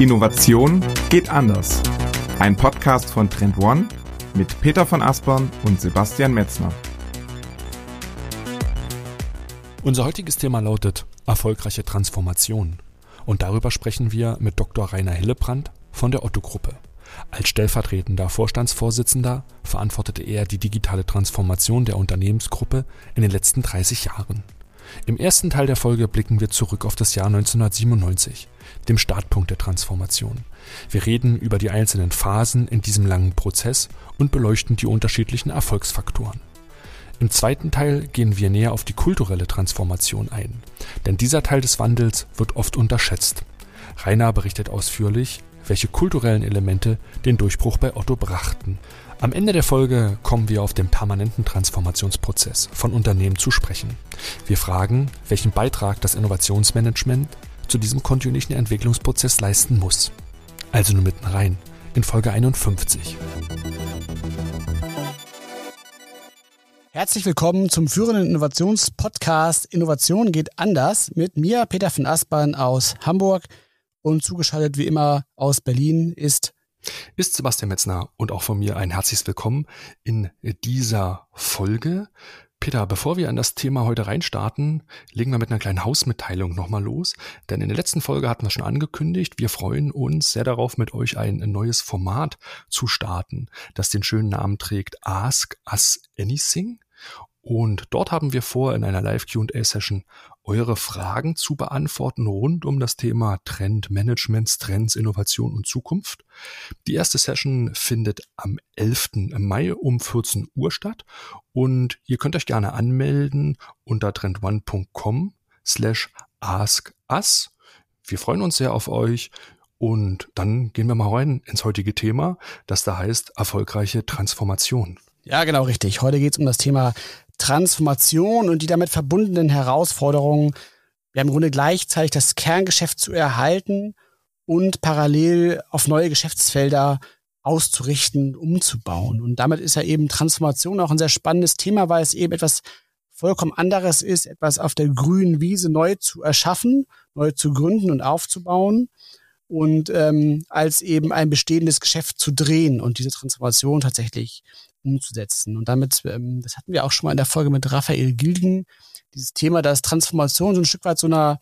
Innovation geht anders. Ein Podcast von Trend One mit Peter von Aspern und Sebastian Metzner. Unser heutiges Thema lautet erfolgreiche Transformation. Und darüber sprechen wir mit Dr. Rainer Hillebrand von der Otto-Gruppe. Als stellvertretender Vorstandsvorsitzender verantwortete er die digitale Transformation der Unternehmensgruppe in den letzten 30 Jahren. Im ersten Teil der Folge blicken wir zurück auf das Jahr 1997, dem Startpunkt der Transformation. Wir reden über die einzelnen Phasen in diesem langen Prozess und beleuchten die unterschiedlichen Erfolgsfaktoren. Im zweiten Teil gehen wir näher auf die kulturelle Transformation ein, denn dieser Teil des Wandels wird oft unterschätzt. Rainer berichtet ausführlich, welche kulturellen Elemente den Durchbruch bei Otto brachten. Am Ende der Folge kommen wir auf den permanenten Transformationsprozess von Unternehmen zu sprechen. Wir fragen, welchen Beitrag das Innovationsmanagement zu diesem kontinuierlichen Entwicklungsprozess leisten muss. Also nur mitten rein in Folge 51. Herzlich willkommen zum führenden Innovationspodcast Innovation geht anders mit mir, Peter von Aspern aus Hamburg und zugeschaltet wie immer aus Berlin ist ist Sebastian Metzner und auch von mir ein herzliches Willkommen in dieser Folge. Peter, bevor wir an das Thema heute reinstarten, legen wir mit einer kleinen Hausmitteilung nochmal los. Denn in der letzten Folge hatten wir schon angekündigt, wir freuen uns sehr darauf, mit euch ein neues Format zu starten, das den schönen Namen trägt Ask Us Anything. Und dort haben wir vor, in einer Live-QA-Session eure Fragen zu beantworten rund um das Thema Trend, Management, Trends, Innovation und Zukunft. Die erste Session findet am 11. Mai um 14 Uhr statt und ihr könnt euch gerne anmelden unter trendone.com slash askus. Wir freuen uns sehr auf euch und dann gehen wir mal rein ins heutige Thema, das da heißt erfolgreiche Transformation. Ja, genau richtig. Heute geht es um das Thema Transformation und die damit verbundenen Herausforderungen. Haben im Grunde gleichzeitig das Kerngeschäft zu erhalten und parallel auf neue Geschäftsfelder auszurichten, umzubauen. Und damit ist ja eben Transformation auch ein sehr spannendes Thema, weil es eben etwas vollkommen anderes ist, etwas auf der grünen Wiese neu zu erschaffen, neu zu gründen und aufzubauen und ähm, als eben ein bestehendes Geschäft zu drehen und diese Transformation tatsächlich umzusetzen. Und damit, ähm, das hatten wir auch schon mal in der Folge mit Raphael Gilgen, dieses Thema, dass Transformation so ein Stück weit so eine,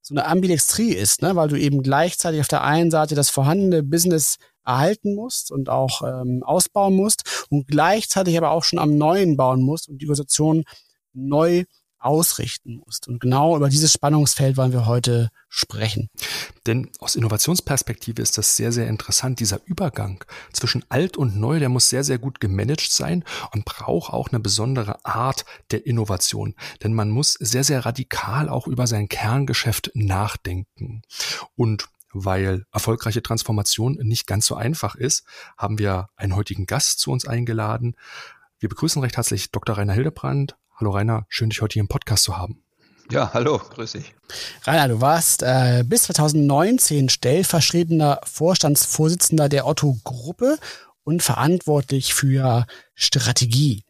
so eine Ambidextrie ist, ne? weil du eben gleichzeitig auf der einen Seite das vorhandene Business erhalten musst und auch ähm, ausbauen musst und gleichzeitig aber auch schon am Neuen bauen musst und die Organisation neu ausrichten musst. Und genau über dieses Spannungsfeld wollen wir heute sprechen. Denn aus Innovationsperspektive ist das sehr, sehr interessant. Dieser Übergang zwischen alt und neu, der muss sehr, sehr gut gemanagt sein und braucht auch eine besondere Art der Innovation. Denn man muss sehr, sehr radikal auch über sein Kerngeschäft nachdenken. Und weil erfolgreiche Transformation nicht ganz so einfach ist, haben wir einen heutigen Gast zu uns eingeladen. Wir begrüßen recht herzlich Dr. Rainer Hildebrand, Hallo Rainer, schön dich heute hier im Podcast zu haben. Ja, hallo, grüß dich. Rainer, du warst äh, bis 2019 stellvertretender Vorstandsvorsitzender der Otto-Gruppe und verantwortlich für Strategie.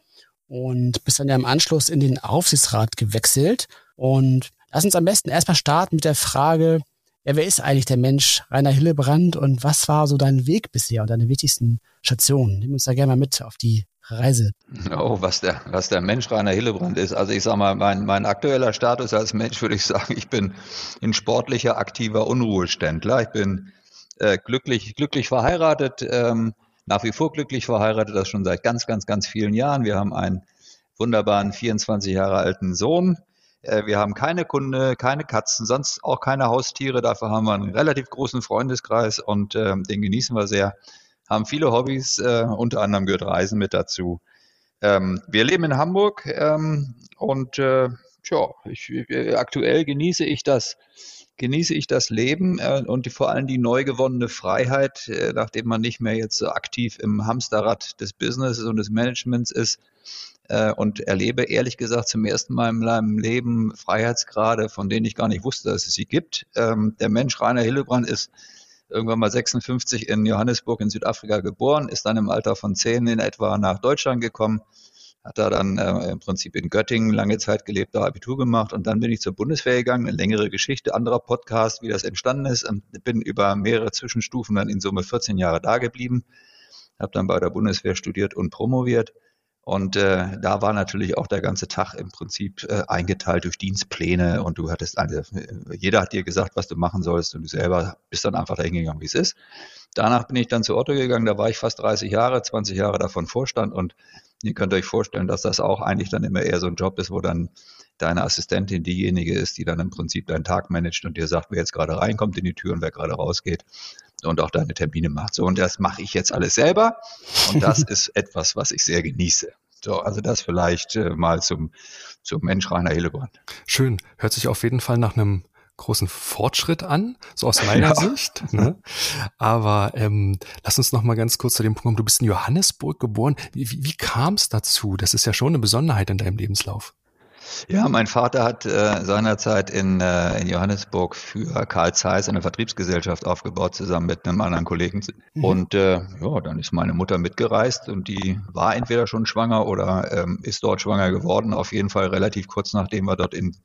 Und bist dann ja im Anschluss in den Aufsichtsrat gewechselt. Und lass uns am besten erstmal starten mit der Frage, ja, wer ist eigentlich der Mensch Rainer Hillebrand und was war so dein Weg bisher und deine wichtigsten Stationen? Nimm uns da gerne mal mit auf die Reise? Oh, was der, was der Mensch Rainer Hillebrand ist. Also ich sage mal, mein, mein aktueller Status als Mensch würde ich sagen, ich bin ein sportlicher, aktiver Unruheständler. Ich bin äh, glücklich, glücklich verheiratet, ähm, nach wie vor glücklich verheiratet, das schon seit ganz, ganz, ganz vielen Jahren. Wir haben einen wunderbaren 24 Jahre alten Sohn. Äh, wir haben keine Kunde, keine Katzen, sonst auch keine Haustiere. Dafür haben wir einen relativ großen Freundeskreis und äh, den genießen wir sehr haben viele Hobbys, äh, unter anderem gehört Reisen mit dazu. Ähm, wir leben in Hamburg ähm, und äh, ich, äh, aktuell genieße ich das genieße ich das Leben äh, und die, vor allem die neu gewonnene Freiheit, äh, nachdem man nicht mehr jetzt so aktiv im Hamsterrad des Businesses und des Managements ist äh, und erlebe ehrlich gesagt zum ersten Mal in meinem Leben Freiheitsgrade, von denen ich gar nicht wusste, dass es sie gibt. Ähm, der Mensch Rainer Hillebrand ist irgendwann mal 56 in Johannesburg in Südafrika geboren, ist dann im Alter von zehn in etwa nach Deutschland gekommen, hat da dann äh, im Prinzip in Göttingen lange Zeit gelebt, da Abitur gemacht und dann bin ich zur Bundeswehr gegangen, eine längere Geschichte, anderer Podcast, wie das entstanden ist, und bin über mehrere Zwischenstufen dann in Summe 14 Jahre da geblieben, habe dann bei der Bundeswehr studiert und promoviert und äh, da war natürlich auch der ganze Tag im Prinzip äh, eingeteilt durch Dienstpläne. Und du hattest eine, jeder hat dir gesagt, was du machen sollst. Und du selber bist dann einfach dahin gegangen, wie es ist. Danach bin ich dann zu Otto gegangen, da war ich fast 30 Jahre, 20 Jahre davon Vorstand. Und ihr könnt euch vorstellen, dass das auch eigentlich dann immer eher so ein Job ist, wo dann deine Assistentin diejenige ist, die dann im Prinzip deinen Tag managt und dir sagt, wer jetzt gerade reinkommt in die Tür und wer gerade rausgeht und auch deine Termine macht. So, und das mache ich jetzt alles selber. Und das ist etwas, was ich sehr genieße. So, also das vielleicht äh, mal zum, zum Mensch Rainer Hillebrand. Schön. Hört sich auf jeden Fall nach einem großen Fortschritt an, so aus meiner ja. Sicht. Ne? Aber ähm, lass uns noch mal ganz kurz zu dem Punkt kommen. Du bist in Johannesburg geboren. Wie, wie, wie kam es dazu? Das ist ja schon eine Besonderheit in deinem Lebenslauf. Ja, mein Vater hat äh, seinerzeit in, äh, in Johannesburg für Karl Zeiss eine Vertriebsgesellschaft aufgebaut, zusammen mit einem anderen Kollegen. Mhm. Und äh, ja, dann ist meine Mutter mitgereist und die war entweder schon schwanger oder ähm, ist dort schwanger geworden. Auf jeden Fall relativ kurz nachdem wir dort in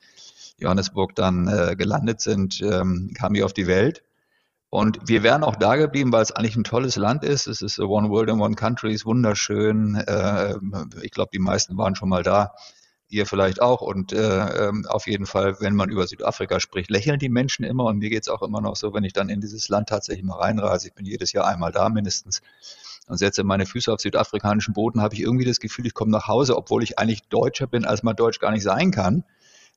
Johannesburg dann äh, gelandet sind, ähm, kam die auf die Welt. Und wir wären auch da geblieben, weil es eigentlich ein tolles Land ist. Es ist One World in One Country, ist wunderschön. Äh, ich glaube, die meisten waren schon mal da ihr vielleicht auch. Und äh, ähm, auf jeden Fall, wenn man über Südafrika spricht, lächeln die Menschen immer. Und mir geht's auch immer noch so, wenn ich dann in dieses Land tatsächlich mal reinreise. Ich bin jedes Jahr einmal da mindestens und setze meine Füße auf südafrikanischen Boden, habe ich irgendwie das Gefühl, ich komme nach Hause, obwohl ich eigentlich Deutscher bin, als man Deutsch gar nicht sein kann.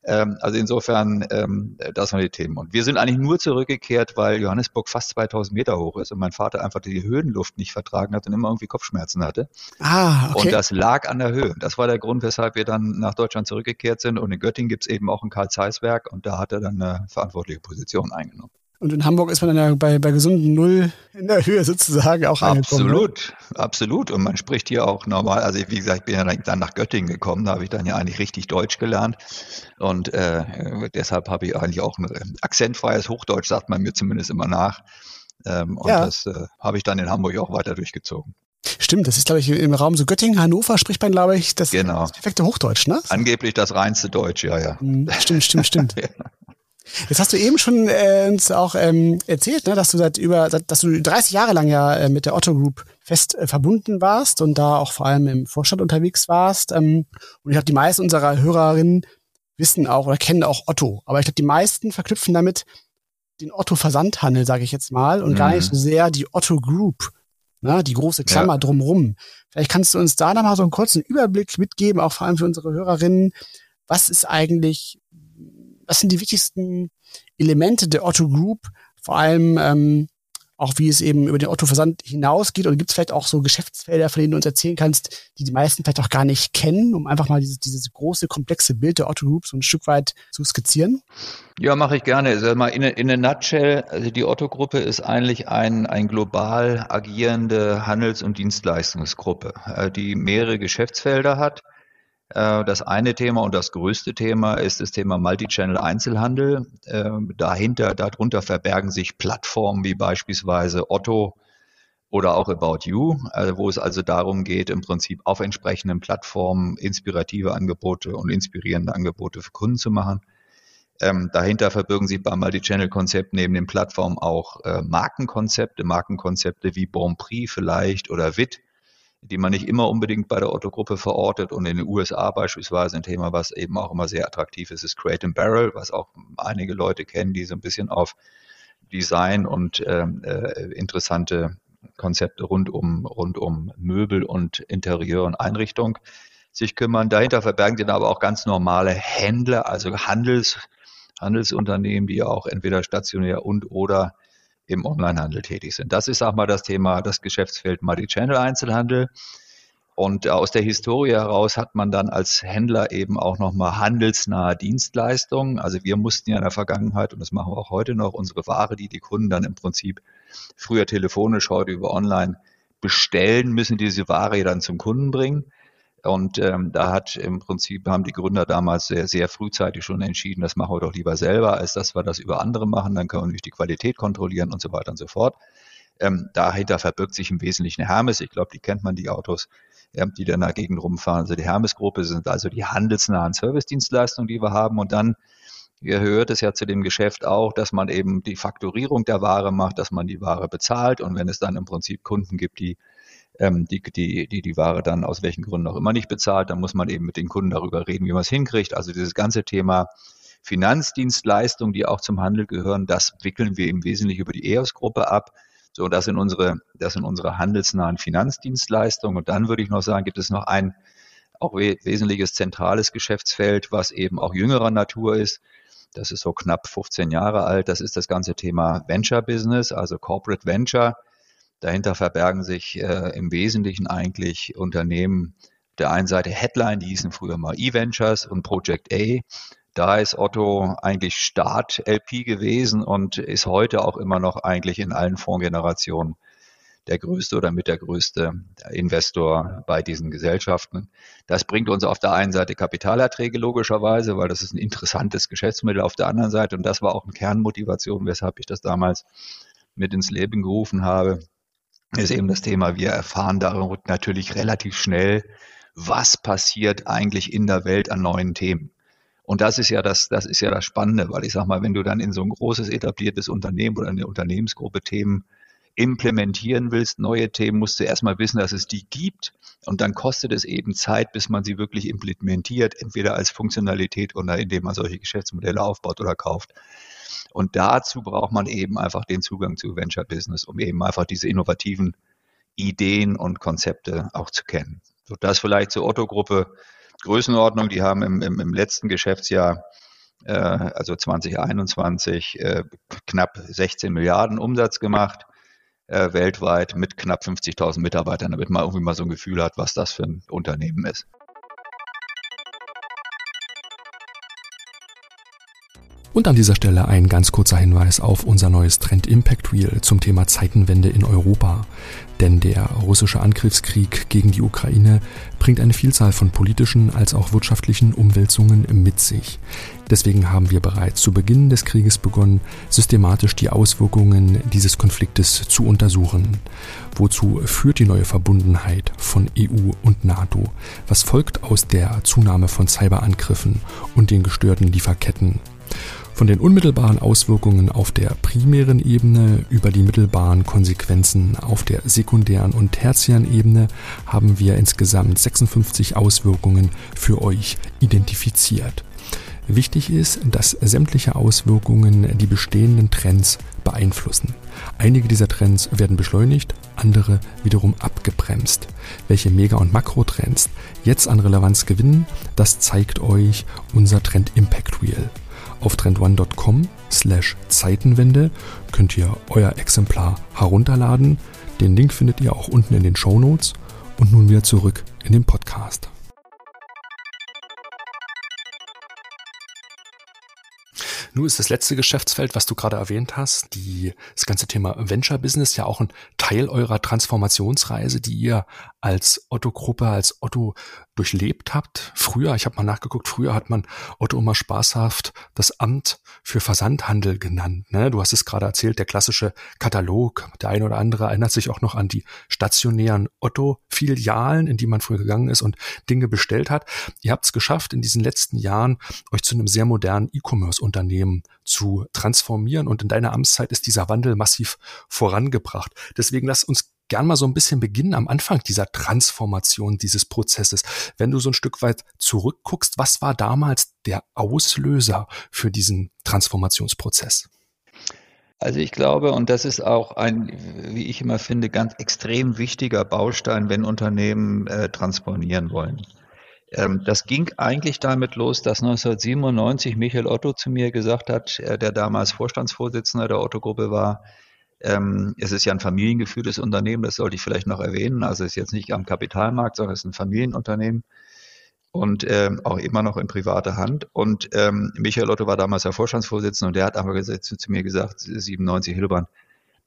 Ähm, also insofern, ähm, das waren die Themen. Und wir sind eigentlich nur zurückgekehrt, weil Johannesburg fast 2000 Meter hoch ist und mein Vater einfach die Höhenluft nicht vertragen hat und immer irgendwie Kopfschmerzen hatte. Ah, okay. Und das lag an der Höhe. Das war der Grund, weshalb wir dann nach Deutschland zurückgekehrt sind. Und in Göttingen gibt es eben auch ein Karl-Zeiss-Werk und da hat er dann eine verantwortliche Position eingenommen. Und in Hamburg ist man dann ja bei, bei gesunden Null in der Höhe sozusagen auch angekommen. Ne? Absolut, absolut. Und man spricht hier auch normal. Also wie gesagt, ich bin ja dann nach Göttingen gekommen, da habe ich dann ja eigentlich richtig Deutsch gelernt. Und äh, deshalb habe ich eigentlich auch ein akzentfreies Hochdeutsch, sagt man mir zumindest immer nach. Ähm, und ja. das äh, habe ich dann in Hamburg auch weiter durchgezogen. Stimmt, das ist, glaube ich, im Raum so Göttingen, Hannover spricht man, glaube ich, das, genau. das perfekte Hochdeutsch, ne? Angeblich das reinste Deutsch, ja, ja. Hm, stimmt, stimmt, stimmt. ja. Jetzt hast du eben schon äh, uns auch ähm, erzählt, ne, dass du seit über, seit, dass du 30 Jahre lang ja äh, mit der Otto Group fest äh, verbunden warst und da auch vor allem im Vorstand unterwegs warst. Ähm, und ich glaube, die meisten unserer Hörerinnen wissen auch oder kennen auch Otto. Aber ich glaube, die meisten verknüpfen damit den Otto-Versandhandel, sage ich jetzt mal, und mhm. gar nicht so sehr die Otto Group, ne, die große Klammer ja. drumrum. Vielleicht kannst du uns da nochmal so einen kurzen Überblick mitgeben, auch vor allem für unsere Hörerinnen. Was ist eigentlich was sind die wichtigsten Elemente der Otto Group? Vor allem ähm, auch wie es eben über den Otto-Versand hinausgeht? Oder gibt es vielleicht auch so Geschäftsfelder, von denen du uns erzählen kannst, die die meisten vielleicht auch gar nicht kennen, um einfach mal dieses, dieses große, komplexe Bild der Otto Group so ein Stück weit zu skizzieren? Ja, mache ich gerne. Also mal in, in a nutshell, also die Otto-Gruppe ist eigentlich ein, ein global agierende Handels- und Dienstleistungsgruppe, äh, die mehrere Geschäftsfelder hat das eine Thema und das größte Thema ist das Thema Multichannel Einzelhandel. Ähm, dahinter, darunter verbergen sich Plattformen wie beispielsweise Otto oder auch About You, äh, wo es also darum geht, im Prinzip auf entsprechenden Plattformen inspirative Angebote und inspirierende Angebote für Kunden zu machen. Ähm, dahinter verbirgen sich beim Multichannel-Konzept neben den Plattformen auch äh, Markenkonzepte, Markenkonzepte wie Bon Prix vielleicht oder WIT, die man nicht immer unbedingt bei der Otto-Gruppe verortet. Und in den USA beispielsweise ein Thema, was eben auch immer sehr attraktiv ist, ist Crate and Barrel, was auch einige Leute kennen, die so ein bisschen auf Design und ähm, äh, interessante Konzepte rund um, rund um Möbel und Interieur und Einrichtung sich kümmern. Dahinter verbergen sich aber auch ganz normale Händler, also Handels, Handelsunternehmen, die auch entweder stationär und oder im Onlinehandel tätig sind. Das ist, sag mal, das Thema, das Geschäftsfeld Multi-Channel-Einzelhandel. Und aus der Historie heraus hat man dann als Händler eben auch nochmal handelsnahe Dienstleistungen. Also wir mussten ja in der Vergangenheit, und das machen wir auch heute noch, unsere Ware, die die Kunden dann im Prinzip früher telefonisch, heute über online bestellen, müssen diese Ware dann zum Kunden bringen. Und ähm, da hat im Prinzip haben die Gründer damals sehr, sehr frühzeitig schon entschieden, das machen wir doch lieber selber, als dass wir das über andere machen. Dann können wir nämlich die Qualität kontrollieren und so weiter und so fort. Ähm, dahinter verbirgt sich im Wesentlichen Hermes. Ich glaube, die kennt man, die Autos. die dann dagegen rumfahren. Also die Hermes-Gruppe sind also die handelsnahen Servicedienstleistungen, die wir haben. Und dann gehört es ja zu dem Geschäft auch, dass man eben die Fakturierung der Ware macht, dass man die Ware bezahlt. Und wenn es dann im Prinzip Kunden gibt, die ähm, die, die, die die Ware dann aus welchen Gründen auch immer nicht bezahlt, dann muss man eben mit den Kunden darüber reden, wie man es hinkriegt. Also dieses ganze Thema Finanzdienstleistungen, die auch zum Handel gehören, das wickeln wir im Wesentlichen über die EOS-Gruppe ab. So, das sind unsere, das sind unsere handelsnahen Finanzdienstleistungen. Und dann würde ich noch sagen, gibt es noch ein auch wesentliches zentrales Geschäftsfeld, was eben auch jüngerer Natur ist. Das ist so knapp 15 Jahre alt. Das ist das ganze Thema Venture Business, also Corporate Venture. Dahinter verbergen sich äh, im Wesentlichen eigentlich Unternehmen der einen Seite Headline, die hießen früher mal E-Ventures und Project A. Da ist Otto eigentlich Start-LP gewesen und ist heute auch immer noch eigentlich in allen Fondsgenerationen der größte oder mit der größte Investor bei diesen Gesellschaften. Das bringt uns auf der einen Seite Kapitalerträge logischerweise, weil das ist ein interessantes Geschäftsmittel auf der anderen Seite und das war auch eine Kernmotivation, weshalb ich das damals mit ins Leben gerufen habe, ist eben das Thema, wir erfahren darin natürlich relativ schnell, was passiert eigentlich in der Welt an neuen Themen. Und das ist ja das, das ist ja das Spannende, weil ich sag mal, wenn du dann in so ein großes etabliertes Unternehmen oder eine Unternehmensgruppe Themen implementieren willst, neue Themen, musst du erstmal wissen, dass es die gibt. Und dann kostet es eben Zeit, bis man sie wirklich implementiert, entweder als Funktionalität oder indem man solche Geschäftsmodelle aufbaut oder kauft. Und dazu braucht man eben einfach den Zugang zu Venture Business, um eben einfach diese innovativen Ideen und Konzepte auch zu kennen. So das vielleicht zur Otto-Gruppe Größenordnung. Die haben im, im, im letzten Geschäftsjahr, äh, also 2021, äh, knapp 16 Milliarden Umsatz gemacht äh, weltweit mit knapp 50.000 Mitarbeitern, damit man irgendwie mal so ein Gefühl hat, was das für ein Unternehmen ist. Und an dieser Stelle ein ganz kurzer Hinweis auf unser neues Trend Impact Wheel zum Thema Zeitenwende in Europa. Denn der russische Angriffskrieg gegen die Ukraine bringt eine Vielzahl von politischen als auch wirtschaftlichen Umwälzungen mit sich. Deswegen haben wir bereits zu Beginn des Krieges begonnen, systematisch die Auswirkungen dieses Konfliktes zu untersuchen. Wozu führt die neue Verbundenheit von EU und NATO? Was folgt aus der Zunahme von Cyberangriffen und den gestörten Lieferketten? Von den unmittelbaren Auswirkungen auf der primären Ebene über die mittelbaren Konsequenzen auf der sekundären und tertiären Ebene haben wir insgesamt 56 Auswirkungen für euch identifiziert. Wichtig ist, dass sämtliche Auswirkungen die bestehenden Trends beeinflussen. Einige dieser Trends werden beschleunigt, andere wiederum abgebremst. Welche Mega- und Makrotrends jetzt an Relevanz gewinnen, das zeigt euch unser Trend Impact Wheel. Auf trendone.com slash Zeitenwende könnt ihr euer Exemplar herunterladen. Den Link findet ihr auch unten in den Show Notes. Und nun wieder zurück in den Podcast. Nun ist das letzte Geschäftsfeld, was du gerade erwähnt hast, die, das ganze Thema Venture Business ja auch ein Teil eurer Transformationsreise, die ihr als Otto-Gruppe, als Otto durchlebt habt. Früher, ich habe mal nachgeguckt, früher hat man Otto immer spaßhaft das Amt für Versandhandel genannt. Ne? Du hast es gerade erzählt, der klassische Katalog. Der eine oder andere erinnert sich auch noch an die stationären Otto-Filialen, in die man früher gegangen ist und Dinge bestellt hat. Ihr habt es geschafft, in diesen letzten Jahren euch zu einem sehr modernen E-Commerce-Unternehmen zu transformieren. Und in deiner Amtszeit ist dieser Wandel massiv vorangebracht. Deswegen lass uns gern mal so ein bisschen beginnen am Anfang dieser Transformation dieses Prozesses. Wenn du so ein Stück weit zurückguckst, was war damals der Auslöser für diesen Transformationsprozess? Also ich glaube, und das ist auch ein, wie ich immer finde, ganz extrem wichtiger Baustein, wenn Unternehmen äh, transponieren wollen. Ähm, das ging eigentlich damit los, dass 1997 Michael Otto zu mir gesagt hat, äh, der damals Vorstandsvorsitzender der Otto-Gruppe war, ähm, es ist ja ein familiengeführtes Unternehmen, das sollte ich vielleicht noch erwähnen. Also es ist jetzt nicht am Kapitalmarkt, sondern es ist ein Familienunternehmen und ähm, auch immer noch in privater Hand. Und ähm, Michael Otto war damals der Vorstandsvorsitzende und der hat aber zu, zu mir gesagt, 97 Hilbrand,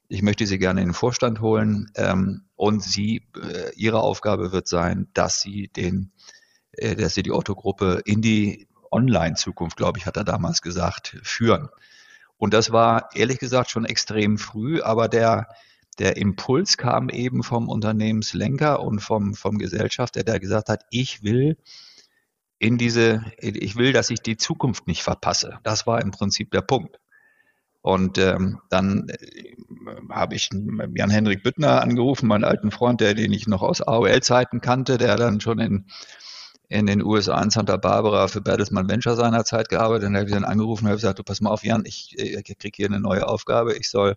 ich möchte Sie gerne in den Vorstand holen ähm, und Sie, äh, Ihre Aufgabe wird sein, dass Sie den, äh, dass Sie die Otto-Gruppe in die Online-Zukunft, glaube ich, hat er damals gesagt, führen. Und das war ehrlich gesagt schon extrem früh, aber der, der Impuls kam eben vom Unternehmenslenker und vom, vom Gesellschafter, der gesagt hat, ich will in diese, ich will, dass ich die Zukunft nicht verpasse. Das war im Prinzip der Punkt. Und ähm, dann äh, habe ich Jan-Henrik Büttner angerufen, meinen alten Freund, der, den ich noch aus AOL-Zeiten kannte, der dann schon in, in den USA in Santa Barbara für Bertelsmann Venture seinerzeit gearbeitet. Und da habe ich dann angerufen und habe gesagt, du pass mal auf, Jan, ich, ich kriege hier eine neue Aufgabe. Ich soll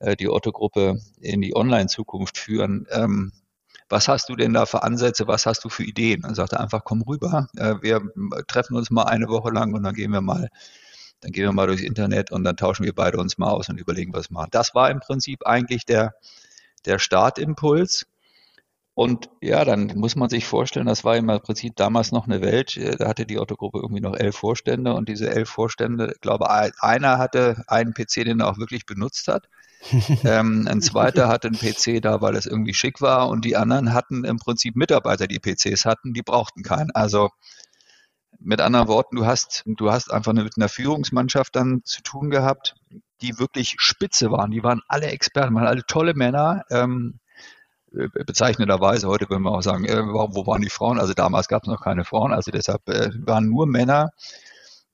äh, die Otto-Gruppe in die Online-Zukunft führen. Ähm, was hast du denn da für Ansätze, was hast du für Ideen? Dann sagt er einfach, komm rüber, äh, wir treffen uns mal eine Woche lang und dann gehen wir mal dann gehen wir mal durchs Internet und dann tauschen wir beide uns mal aus und überlegen, was wir machen. Das war im Prinzip eigentlich der, der Startimpuls. Und ja, dann muss man sich vorstellen, das war im Prinzip damals noch eine Welt. Da hatte die Otto-Gruppe irgendwie noch elf Vorstände und diese elf Vorstände, ich glaube, einer hatte einen PC, den er auch wirklich benutzt hat. ähm, ein zweiter hatte einen PC da, weil es irgendwie schick war und die anderen hatten im Prinzip Mitarbeiter, die PCs hatten, die brauchten keinen. Also mit anderen Worten, du hast, du hast einfach mit einer Führungsmannschaft dann zu tun gehabt, die wirklich spitze waren. Die waren alle Experten, waren alle tolle Männer. Ähm, äh, bezeichnenderweise, heute würden wir auch sagen, äh, wo waren die Frauen? Also damals gab es noch keine Frauen, also deshalb äh, waren nur Männer.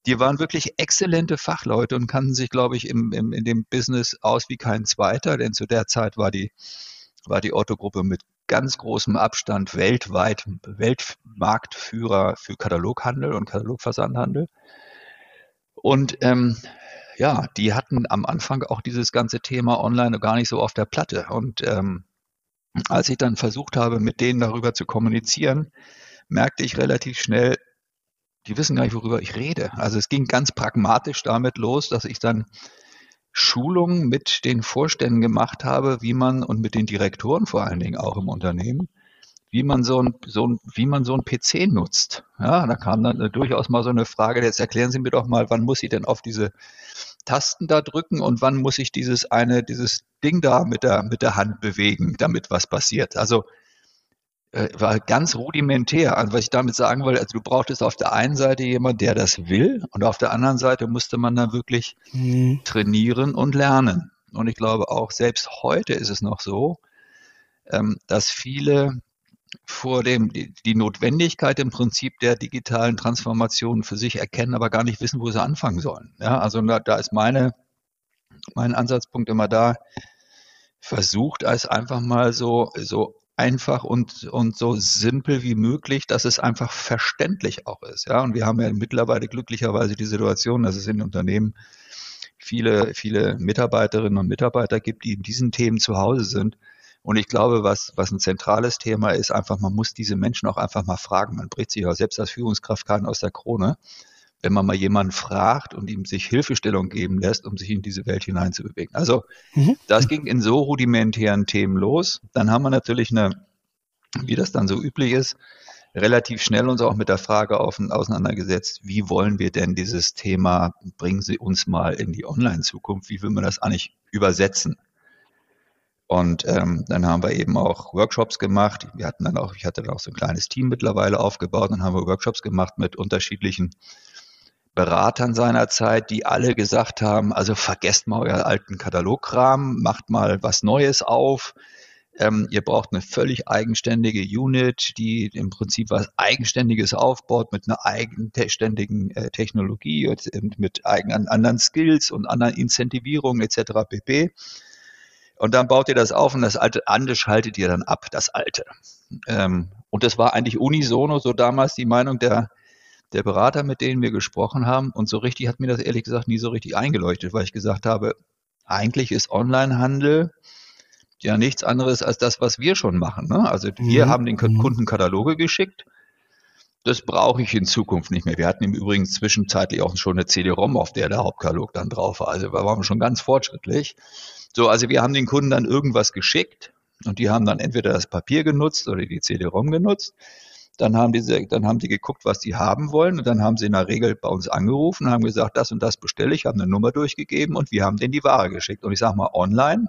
Die waren wirklich exzellente Fachleute und kannten sich, glaube ich, im, im, in dem Business aus wie kein zweiter, denn zu der Zeit war die, war die Otto-Gruppe mit ganz großem Abstand weltweit Weltmarktführer für Kataloghandel und Katalogversandhandel. Und ähm, ja, die hatten am Anfang auch dieses ganze Thema Online gar nicht so auf der Platte. Und ähm, als ich dann versucht habe, mit denen darüber zu kommunizieren, merkte ich relativ schnell, die wissen gar nicht, worüber ich rede. Also es ging ganz pragmatisch damit los, dass ich dann Schulungen mit den Vorständen gemacht habe, wie man und mit den Direktoren vor allen Dingen auch im Unternehmen, wie man so ein, so ein, wie man so ein PC nutzt. Ja, da kam dann durchaus mal so eine Frage, jetzt erklären Sie mir doch mal, wann muss ich denn auf diese Tasten da drücken und wann muss ich dieses eine, dieses Ding da mit der, mit der Hand bewegen, damit was passiert. Also äh, war ganz rudimentär. Also was ich damit sagen wollte, also du brauchtest auf der einen Seite jemand, der das will und auf der anderen Seite musste man dann wirklich mhm. trainieren und lernen. Und ich glaube auch selbst heute ist es noch so, ähm, dass viele vor dem die, die Notwendigkeit im Prinzip der digitalen Transformation für sich erkennen, aber gar nicht wissen, wo sie anfangen sollen. Ja, also da, da ist meine mein Ansatzpunkt immer da, versucht als einfach mal so so einfach und, und so simpel wie möglich, dass es einfach verständlich auch ist. Ja, und wir haben ja mittlerweile glücklicherweise die Situation, dass es in Unternehmen viele, viele Mitarbeiterinnen und Mitarbeiter gibt, die in diesen Themen zu Hause sind. Und ich glaube, was, was ein zentrales Thema ist, einfach, man muss diese Menschen auch einfach mal fragen. Man bricht sich auch selbst als Führungskraft keinen aus der Krone wenn man mal jemanden fragt und ihm sich Hilfestellung geben lässt, um sich in diese Welt hineinzubewegen. Also mhm. das ging in so rudimentären Themen los. Dann haben wir natürlich eine, wie das dann so üblich ist, relativ schnell uns auch mit der Frage auf, auseinandergesetzt, wie wollen wir denn dieses Thema, bringen Sie uns mal in die Online-Zukunft, wie will man das eigentlich übersetzen? Und ähm, dann haben wir eben auch Workshops gemacht. Wir hatten dann auch, ich hatte dann auch so ein kleines Team mittlerweile aufgebaut und haben wir Workshops gemacht mit unterschiedlichen Beratern seiner Zeit, die alle gesagt haben, also vergesst mal euer alten Katalograhmen, macht mal was Neues auf. Ähm, ihr braucht eine völlig eigenständige Unit, die im Prinzip was Eigenständiges aufbaut mit einer eigenständigen äh, Technologie und mit eigenen anderen Skills und anderen Incentivierungen etc. pp. Und dann baut ihr das auf und das alte andere schaltet ihr dann ab, das alte. Ähm, und das war eigentlich unisono so damals die Meinung der der Berater, mit denen wir gesprochen haben, und so richtig hat mir das ehrlich gesagt nie so richtig eingeleuchtet, weil ich gesagt habe, eigentlich ist Onlinehandel ja nichts anderes als das, was wir schon machen. Ne? Also wir mhm. haben den mhm. Kunden Kataloge geschickt. Das brauche ich in Zukunft nicht mehr. Wir hatten im Übrigen zwischenzeitlich auch schon eine CD-ROM, auf der der Hauptkatalog dann drauf war. Also da waren wir schon ganz fortschrittlich. So, also wir haben den Kunden dann irgendwas geschickt und die haben dann entweder das Papier genutzt oder die CD-ROM genutzt. Dann haben, diese, dann haben die geguckt, was die haben wollen und dann haben sie in der Regel bei uns angerufen, haben gesagt, das und das bestelle ich, haben eine Nummer durchgegeben und wir haben denen die Ware geschickt. Und ich sage mal, online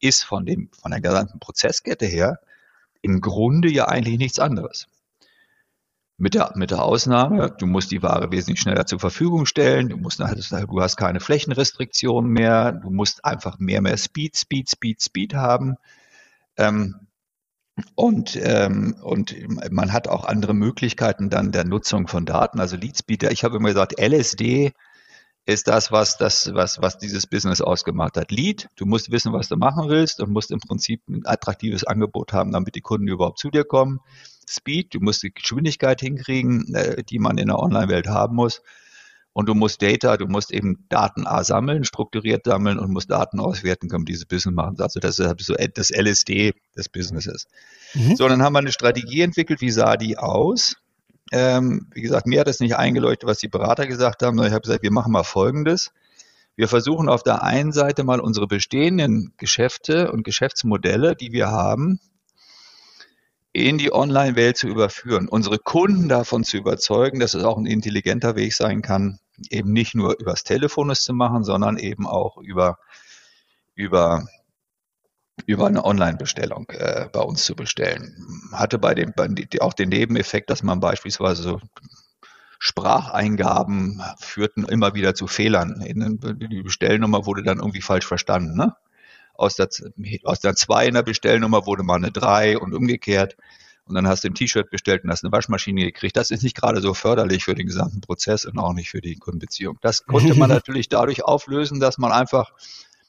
ist von, dem, von der gesamten Prozesskette her im Grunde ja eigentlich nichts anderes. Mit der, mit der Ausnahme, du musst die Ware wesentlich schneller zur Verfügung stellen, du, musst, du hast keine Flächenrestriktionen mehr, du musst einfach mehr, mehr Speed, Speed, Speed, Speed haben. Ähm, und, ähm, und man hat auch andere Möglichkeiten dann der Nutzung von Daten, also Leadspeed. Ich habe immer gesagt, LSD ist das, was das, was, was dieses Business ausgemacht hat. Lead, du musst wissen, was du machen willst und musst im Prinzip ein attraktives Angebot haben, damit die Kunden überhaupt zu dir kommen. Speed, du musst die Geschwindigkeit hinkriegen, äh, die man in der Online-Welt haben muss. Und du musst Data, du musst eben Daten A sammeln, strukturiert sammeln und musst Daten auswerten, können dieses Business machen. Also das ist so das LSD des Businesses. Mhm. So, dann haben wir eine Strategie entwickelt. Wie sah die aus? Ähm, wie gesagt, mir hat es nicht eingeleuchtet, was die Berater gesagt haben. Ich habe gesagt, wir machen mal Folgendes. Wir versuchen auf der einen Seite mal unsere bestehenden Geschäfte und Geschäftsmodelle, die wir haben, in die Online-Welt zu überführen, unsere Kunden davon zu überzeugen, dass es auch ein intelligenter Weg sein kann, eben nicht nur übers Telefon es zu machen, sondern eben auch über, über, über eine Online-Bestellung äh, bei uns zu bestellen. Hatte bei dem bei, auch den Nebeneffekt, dass man beispielsweise so Spracheingaben führten immer wieder zu Fehlern. Die Bestellnummer wurde dann irgendwie falsch verstanden. Ne? Aus der, aus der 2 in der Bestellnummer wurde mal eine 3 und umgekehrt. Und dann hast du ein T-Shirt bestellt und hast eine Waschmaschine gekriegt. Das ist nicht gerade so förderlich für den gesamten Prozess und auch nicht für die Kundenbeziehung. Das konnte man natürlich dadurch auflösen, dass man einfach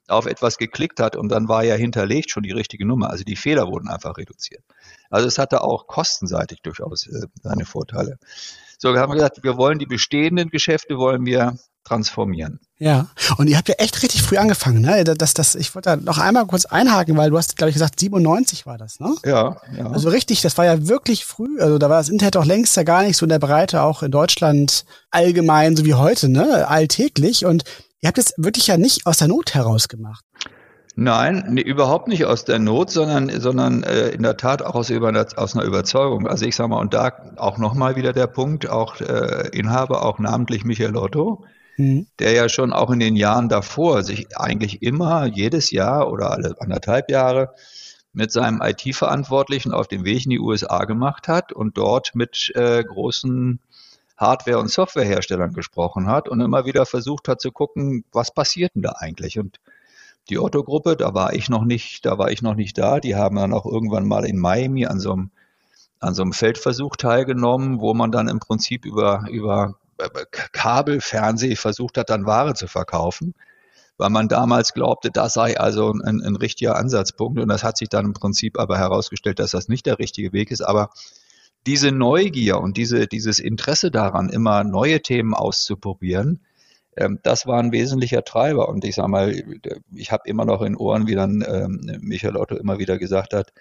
auf etwas geklickt hat und dann war ja hinterlegt schon die richtige Nummer. Also die Fehler wurden einfach reduziert. Also es hatte auch kostenseitig durchaus äh, seine Vorteile. So, wir haben gesagt, wir wollen die bestehenden Geschäfte wollen wir transformieren. Ja, und ihr habt ja echt richtig früh angefangen, ne? Das, das, ich wollte da noch einmal kurz einhaken, weil du hast, glaube ich, gesagt, 97 war das, ne? Ja, ja. Also richtig, das war ja wirklich früh. Also da war das Internet auch längst ja gar nicht so in der Breite, auch in Deutschland allgemein, so wie heute, ne? Alltäglich. Und ihr habt es wirklich ja nicht aus der Not heraus gemacht. Nein, nee, überhaupt nicht aus der Not, sondern, sondern äh, in der Tat auch aus, über, aus einer Überzeugung. Also ich sage mal, und da auch nochmal wieder der Punkt, auch äh, Inhaber, auch namentlich Michael Otto, mhm. der ja schon auch in den Jahren davor sich eigentlich immer jedes Jahr oder alle anderthalb Jahre mit seinem IT-Verantwortlichen auf den Weg in die USA gemacht hat und dort mit äh, großen Hardware- und Softwareherstellern gesprochen hat und immer wieder versucht hat zu gucken, was passiert denn da eigentlich? Und die Otto-Gruppe, da war ich noch nicht, da war ich noch nicht da. Die haben dann auch irgendwann mal in Miami an so einem, an so einem Feldversuch teilgenommen, wo man dann im Prinzip über, über Kabelfernseh versucht hat, dann Ware zu verkaufen, weil man damals glaubte, das sei also ein, ein richtiger Ansatzpunkt. Und das hat sich dann im Prinzip aber herausgestellt, dass das nicht der richtige Weg ist. Aber diese Neugier und diese, dieses Interesse daran, immer neue Themen auszuprobieren, ähm, das war ein wesentlicher Treiber. Und ich sage mal, ich habe immer noch in Ohren, wie dann ähm, Michael Otto immer wieder gesagt hat,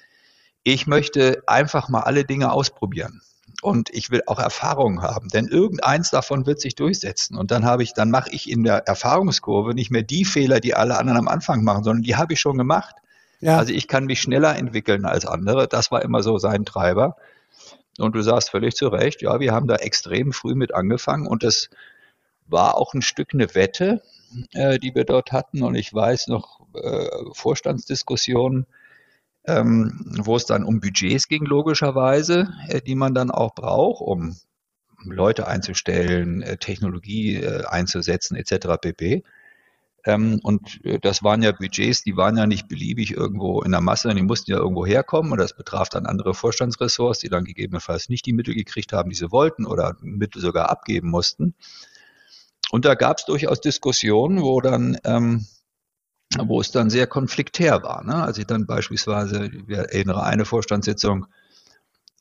ich möchte einfach mal alle Dinge ausprobieren und ich will auch Erfahrungen haben, denn irgendeins davon wird sich durchsetzen und dann habe ich, dann mache ich in der Erfahrungskurve nicht mehr die Fehler, die alle anderen am Anfang machen, sondern die habe ich schon gemacht. Ja. Also ich kann mich schneller entwickeln als andere. Das war immer so sein Treiber. Und du sagst völlig zu Recht, ja, wir haben da extrem früh mit angefangen und das war auch ein Stück eine Wette, äh, die wir dort hatten. Und ich weiß noch äh, Vorstandsdiskussionen, ähm, wo es dann um Budgets ging, logischerweise, äh, die man dann auch braucht, um Leute einzustellen, äh, Technologie äh, einzusetzen, etc. pp. Ähm, und äh, das waren ja Budgets, die waren ja nicht beliebig irgendwo in der Masse, die mussten ja irgendwo herkommen und das betraf dann andere Vorstandsressorts, die dann gegebenenfalls nicht die Mittel gekriegt haben, die sie wollten oder Mittel sogar abgeben mussten. Und da gab es durchaus Diskussionen, wo dann ähm, wo es dann sehr konfliktär war. Ne? Als ich dann beispielsweise, ich erinnere eine Vorstandssitzung,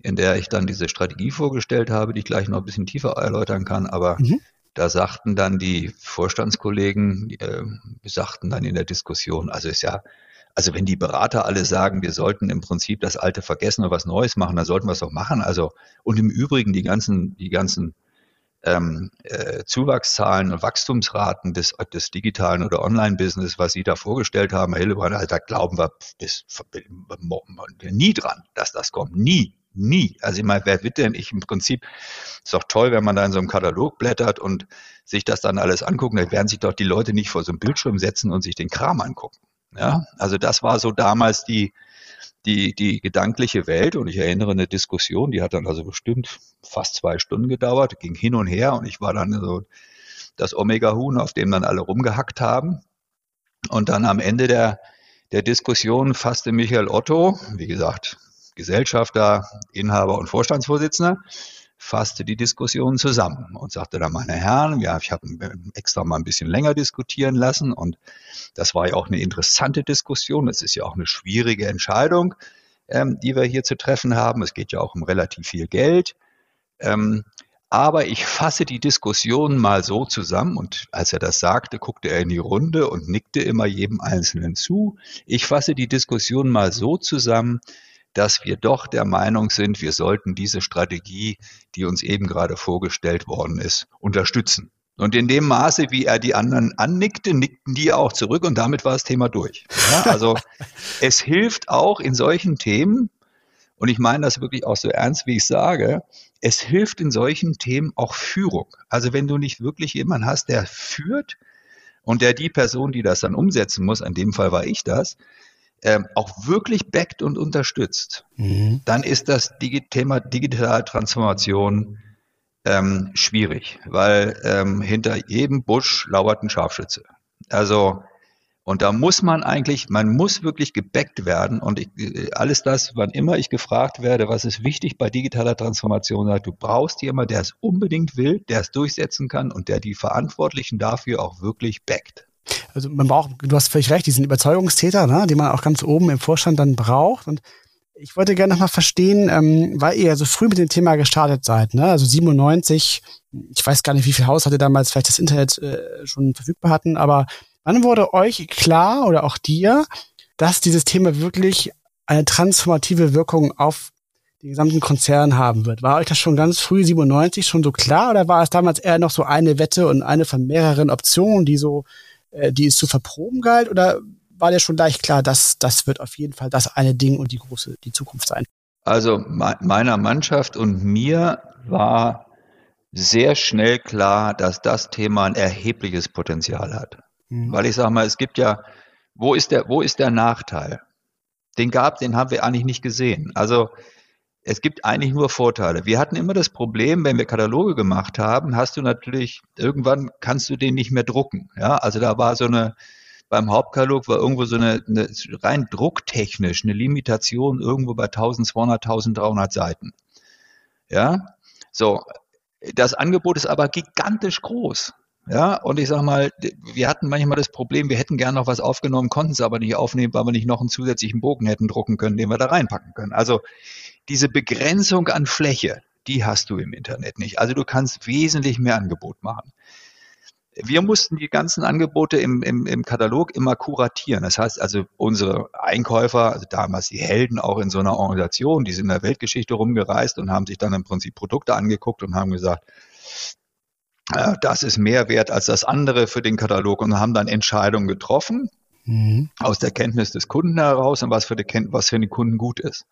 in der ich dann diese Strategie vorgestellt habe, die ich gleich noch ein bisschen tiefer erläutern kann, aber mhm. da sagten dann die Vorstandskollegen, äh, sagten dann in der Diskussion, also ist ja, also wenn die Berater alle sagen, wir sollten im Prinzip das Alte vergessen und was Neues machen, dann sollten wir es doch machen. Also und im Übrigen die ganzen, die ganzen ähm, äh, Zuwachszahlen und Wachstumsraten des, des digitalen oder Online-Business, was Sie da vorgestellt haben, Herr Hillebrand, also da glauben wir bis, nie dran, dass das kommt. Nie. Nie. Also ich meine, wer wird denn ich im Prinzip, ist doch toll, wenn man da in so einem Katalog blättert und sich das dann alles angucken, dann werden sich doch die Leute nicht vor so einem Bildschirm setzen und sich den Kram angucken. Ja, also das war so damals die, die, die gedankliche Welt. Und ich erinnere eine Diskussion, die hat dann also bestimmt fast zwei Stunden gedauert, ging hin und her und ich war dann so das Omega-Huhn, auf dem dann alle rumgehackt haben. Und dann am Ende der, der Diskussion fasste Michael Otto, wie gesagt, Gesellschafter, Inhaber und Vorstandsvorsitzender, fasste die Diskussion zusammen und sagte dann, meine Herren, ja, ich habe extra mal ein bisschen länger diskutieren lassen und das war ja auch eine interessante Diskussion. Das ist ja auch eine schwierige Entscheidung, ähm, die wir hier zu treffen haben. Es geht ja auch um relativ viel Geld. Ähm, aber ich fasse die Diskussion mal so zusammen und als er das sagte, guckte er in die Runde und nickte immer jedem Einzelnen zu. Ich fasse die Diskussion mal so zusammen, dass wir doch der Meinung sind, wir sollten diese Strategie, die uns eben gerade vorgestellt worden ist, unterstützen. Und in dem Maße, wie er die anderen annickte, nickten die auch zurück und damit war das Thema durch. Ja, also es hilft auch in solchen Themen, und ich meine das wirklich auch so ernst, wie ich sage, es hilft in solchen Themen auch Führung. Also wenn du nicht wirklich jemanden hast, der führt und der die Person, die das dann umsetzen muss, in dem Fall war ich das, ähm, auch wirklich backt und unterstützt, mhm. dann ist das Digi Thema digitale Transformation ähm, schwierig, weil ähm, hinter jedem Busch lauert ein Scharfschütze. Also und da muss man eigentlich, man muss wirklich gebackt werden. Und ich, alles das, wann immer ich gefragt werde, was ist wichtig bei digitaler Transformation, du brauchst jemanden, der es unbedingt will, der es durchsetzen kann und der die Verantwortlichen dafür auch wirklich backt. Also man braucht, du hast völlig recht, diesen Überzeugungstäter, ne, den man auch ganz oben im Vorstand dann braucht. Und ich wollte gerne nochmal verstehen, ähm, weil ihr so früh mit dem Thema gestartet seid, ne? Also 97, ich weiß gar nicht, wie viele Haushalte damals vielleicht das Internet äh, schon verfügbar hatten, aber wann wurde euch klar oder auch dir, dass dieses Thema wirklich eine transformative Wirkung auf den gesamten Konzern haben wird. War euch das schon ganz früh 97 schon so klar oder war es damals eher noch so eine Wette und eine von mehreren Optionen, die so äh, die es zu verproben galt? Oder war dir schon gleich klar, dass das wird auf jeden Fall das eine Ding und die große, die Zukunft sein? Also meiner Mannschaft und mir war sehr schnell klar, dass das Thema ein erhebliches Potenzial hat. Mhm. Weil ich sage mal, es gibt ja, wo ist der, wo ist der Nachteil? Den gab, den haben wir eigentlich nicht gesehen. Also es gibt eigentlich nur Vorteile. Wir hatten immer das Problem, wenn wir Kataloge gemacht haben, hast du natürlich, irgendwann kannst du den nicht mehr drucken. Ja, also da war so eine, beim Hauptkatalog war irgendwo so eine, eine rein drucktechnisch eine Limitation irgendwo bei 1200, 1300 Seiten. Ja, so. Das Angebot ist aber gigantisch groß. Ja, und ich sag mal, wir hatten manchmal das Problem, wir hätten gern noch was aufgenommen, konnten es aber nicht aufnehmen, weil wir nicht noch einen zusätzlichen Bogen hätten drucken können, den wir da reinpacken können. Also diese Begrenzung an Fläche, die hast du im Internet nicht. Also du kannst wesentlich mehr Angebot machen. Wir mussten die ganzen Angebote im, im, im Katalog immer kuratieren. Das heißt also, unsere Einkäufer, also damals die Helden auch in so einer Organisation, die sind in der Weltgeschichte rumgereist und haben sich dann im Prinzip Produkte angeguckt und haben gesagt, äh, das ist mehr wert als das andere für den Katalog und haben dann Entscheidungen getroffen mhm. aus der Kenntnis des Kunden heraus und was für, die, was für den Kunden gut ist.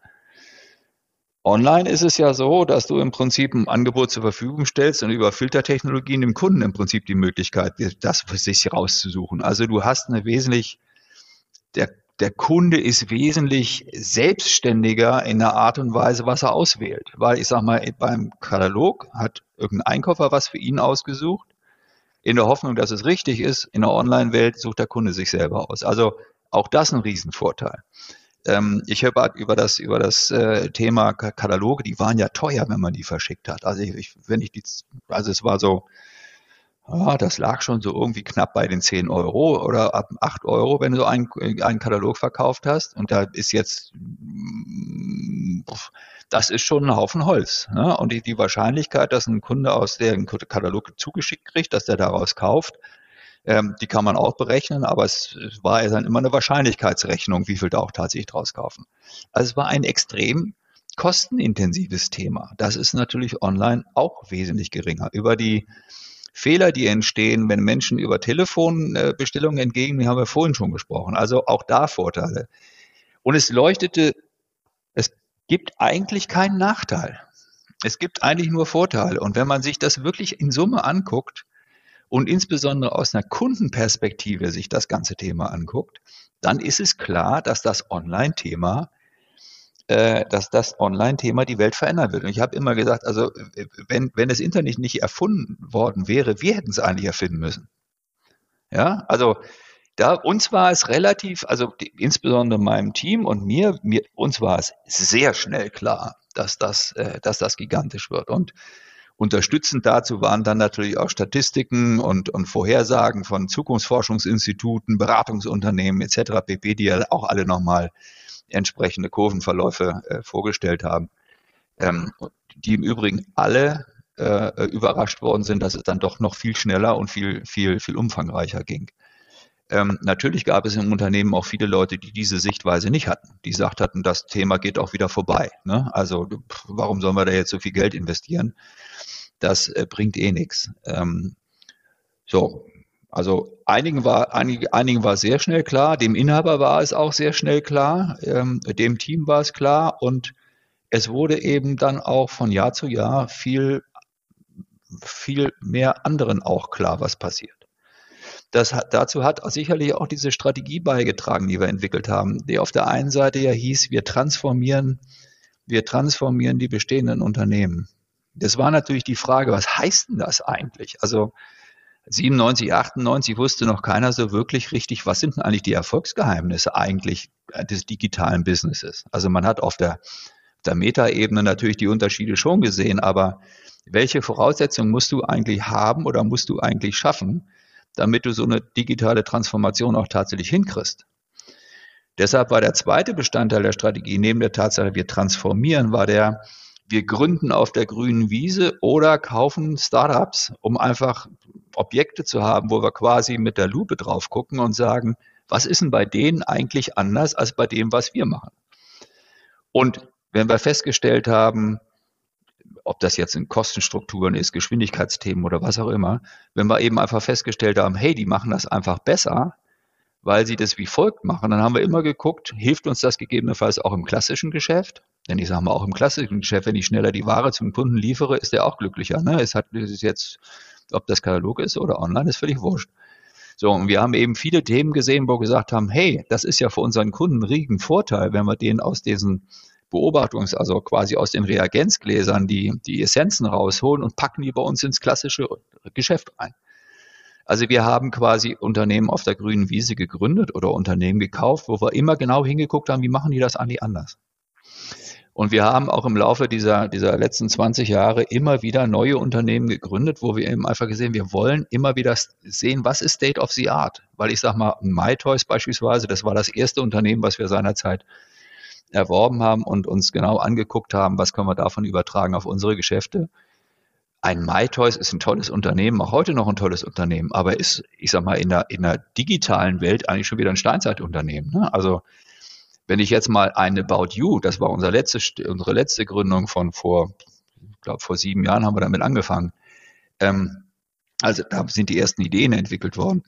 Online ist es ja so, dass du im Prinzip ein Angebot zur Verfügung stellst und über Filtertechnologien dem Kunden im Prinzip die Möglichkeit, das für sich rauszusuchen. Also du hast eine wesentlich, der, der Kunde ist wesentlich selbstständiger in der Art und Weise, was er auswählt. Weil ich sag mal, beim Katalog hat irgendein Einkäufer was für ihn ausgesucht, in der Hoffnung, dass es richtig ist. In der Online-Welt sucht der Kunde sich selber aus. Also auch das ein Riesenvorteil. Ähm, ich habe über das, über das äh, Thema Kataloge, die waren ja teuer, wenn man die verschickt hat. Also ich, wenn ich die, also es war so, ah, das lag schon so irgendwie knapp bei den 10 Euro oder ab 8 Euro, wenn du einen, einen Katalog verkauft hast. Und da ist jetzt, das ist schon ein Haufen Holz. Ne? Und die, die Wahrscheinlichkeit, dass ein Kunde aus dem Katalog zugeschickt kriegt, dass der daraus kauft, ähm, die kann man auch berechnen, aber es war ja dann immer eine Wahrscheinlichkeitsrechnung, wie viel da auch tatsächlich draus kaufen. Also es war ein extrem kostenintensives Thema. Das ist natürlich online auch wesentlich geringer. Über die Fehler, die entstehen, wenn Menschen über Telefonbestellungen entgegennehmen, haben wir vorhin schon gesprochen. Also auch da Vorteile. Und es leuchtete, es gibt eigentlich keinen Nachteil. Es gibt eigentlich nur Vorteile. Und wenn man sich das wirklich in Summe anguckt, und insbesondere aus einer Kundenperspektive sich das ganze Thema anguckt, dann ist es klar, dass das Online-Thema äh, dass das Online-Thema die Welt verändern wird. Und ich habe immer gesagt, also wenn, wenn das Internet nicht erfunden worden wäre, wir hätten es eigentlich erfinden müssen. Ja, also da uns war es relativ, also die, insbesondere meinem Team und mir, mir, uns war es sehr schnell klar, dass das, äh, dass das gigantisch wird. Und unterstützend dazu waren dann natürlich auch Statistiken und, und Vorhersagen von Zukunftsforschungsinstituten, Beratungsunternehmen etc. pp, die ja auch alle nochmal entsprechende Kurvenverläufe äh, vorgestellt haben, ähm, die im Übrigen alle äh, überrascht worden sind, dass es dann doch noch viel schneller und viel, viel, viel umfangreicher ging. Ähm, natürlich gab es im Unternehmen auch viele Leute, die diese Sichtweise nicht hatten. Die gesagt hatten, das Thema geht auch wieder vorbei. Ne? Also warum sollen wir da jetzt so viel Geld investieren? Das äh, bringt eh nichts. Ähm, so, also einigen war, einige, einigen war sehr schnell klar, dem Inhaber war es auch sehr schnell klar, ähm, dem Team war es klar und es wurde eben dann auch von Jahr zu Jahr viel, viel mehr anderen auch klar, was passiert. Das hat, dazu hat sicherlich auch diese Strategie beigetragen, die wir entwickelt haben, die auf der einen Seite ja hieß, wir transformieren, wir transformieren die bestehenden Unternehmen. Das war natürlich die Frage, was heißt denn das eigentlich? Also 97, 98 wusste noch keiner so wirklich richtig, was sind denn eigentlich die Erfolgsgeheimnisse eigentlich des digitalen Businesses? Also man hat auf der, der Metaebene natürlich die Unterschiede schon gesehen, aber welche Voraussetzungen musst du eigentlich haben oder musst du eigentlich schaffen, damit du so eine digitale Transformation auch tatsächlich hinkriegst. Deshalb war der zweite Bestandteil der Strategie, neben der Tatsache, wir transformieren, war der, wir gründen auf der grünen Wiese oder kaufen Startups, um einfach Objekte zu haben, wo wir quasi mit der Lupe drauf gucken und sagen, was ist denn bei denen eigentlich anders als bei dem, was wir machen? Und wenn wir festgestellt haben, ob das jetzt in Kostenstrukturen ist, Geschwindigkeitsthemen oder was auch immer, wenn wir eben einfach festgestellt haben, hey, die machen das einfach besser, weil sie das wie folgt machen, dann haben wir immer geguckt, hilft uns das gegebenenfalls auch im klassischen Geschäft? Denn ich sage mal, auch im klassischen Geschäft, wenn ich schneller die Ware zum Kunden liefere, ist der auch glücklicher. Ne? Es hat es ist jetzt, ob das Katalog ist oder online, ist völlig wurscht. So, und wir haben eben viele Themen gesehen, wo wir gesagt haben, hey, das ist ja für unseren Kunden einen riesigen Vorteil, wenn wir den aus diesen Beobachtungs-, also quasi aus den Reagenzgläsern die, die Essenzen rausholen und packen die bei uns ins klassische Geschäft rein. Also wir haben quasi Unternehmen auf der grünen Wiese gegründet oder Unternehmen gekauft, wo wir immer genau hingeguckt haben, wie machen die das eigentlich anders. Und wir haben auch im Laufe dieser, dieser letzten 20 Jahre immer wieder neue Unternehmen gegründet, wo wir eben einfach gesehen, wir wollen immer wieder sehen, was ist State of the Art. Weil ich sage mal, MyToys beispielsweise, das war das erste Unternehmen, was wir seinerzeit erworben haben und uns genau angeguckt haben, was können wir davon übertragen auf unsere Geschäfte. Ein MyToys ist ein tolles Unternehmen, auch heute noch ein tolles Unternehmen, aber ist, ich sag mal, in der, in der digitalen Welt eigentlich schon wieder ein Steinzeitunternehmen. Ne? Also wenn ich jetzt mal eine About You, das war unser letzte, unsere letzte Gründung von vor, ich glaube vor sieben Jahren haben wir damit angefangen. Ähm, also da sind die ersten Ideen entwickelt worden.